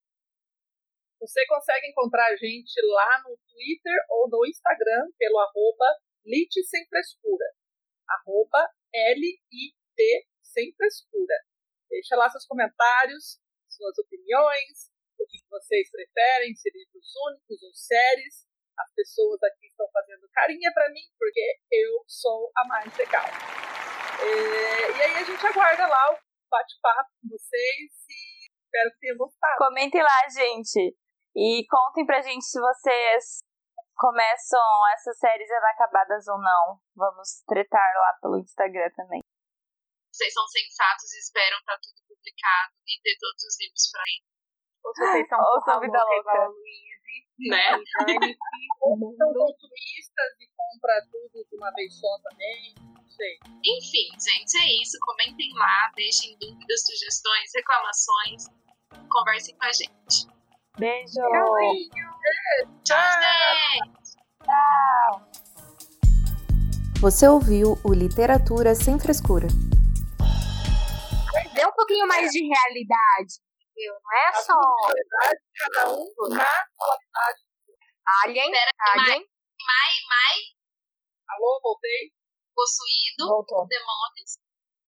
Speaker 3: Você consegue encontrar a gente lá no Twitter ou no Instagram pelo arroba Sem Frescura. Arroba L-I-T Sem Frescura. Deixa lá seus comentários, suas opiniões, o que vocês preferem, se livros únicos ou séries. As pessoas aqui estão fazendo carinha para mim, porque eu sou a mais legal. É, e aí a gente aguarda lá o bate-papo com vocês e espero que tenham gostado.
Speaker 1: Comentem lá, gente. E contem pra gente se vocês começam essas séries inacabadas ou não. Vamos tretar lá pelo Instagram também.
Speaker 2: Vocês são sensatos e esperam estar tudo publicado e ter todos os livros pra ler.
Speaker 4: Ou se vocês são
Speaker 1: Ou são vida
Speaker 4: louca
Speaker 1: louca.
Speaker 4: igual a Luíse,
Speaker 2: Né?
Speaker 3: Ou são consumistas e compra tudo de uma vez só também. Não sei.
Speaker 2: Enfim, gente, é isso. Comentem lá, deixem dúvidas, sugestões, reclamações. Conversem com a gente.
Speaker 1: Beijo!
Speaker 2: Tchau, gente!
Speaker 6: Você ouviu o Literatura Sem Frescura.
Speaker 4: Dê um pouquinho mais de realidade, entendeu? Não é só
Speaker 3: cada um na qualidade.
Speaker 4: Alien,
Speaker 2: Pera,
Speaker 4: Alien.
Speaker 2: Mai, Mai,
Speaker 3: Alô, voltei?
Speaker 2: possuído,
Speaker 1: Voltou.
Speaker 2: demônios.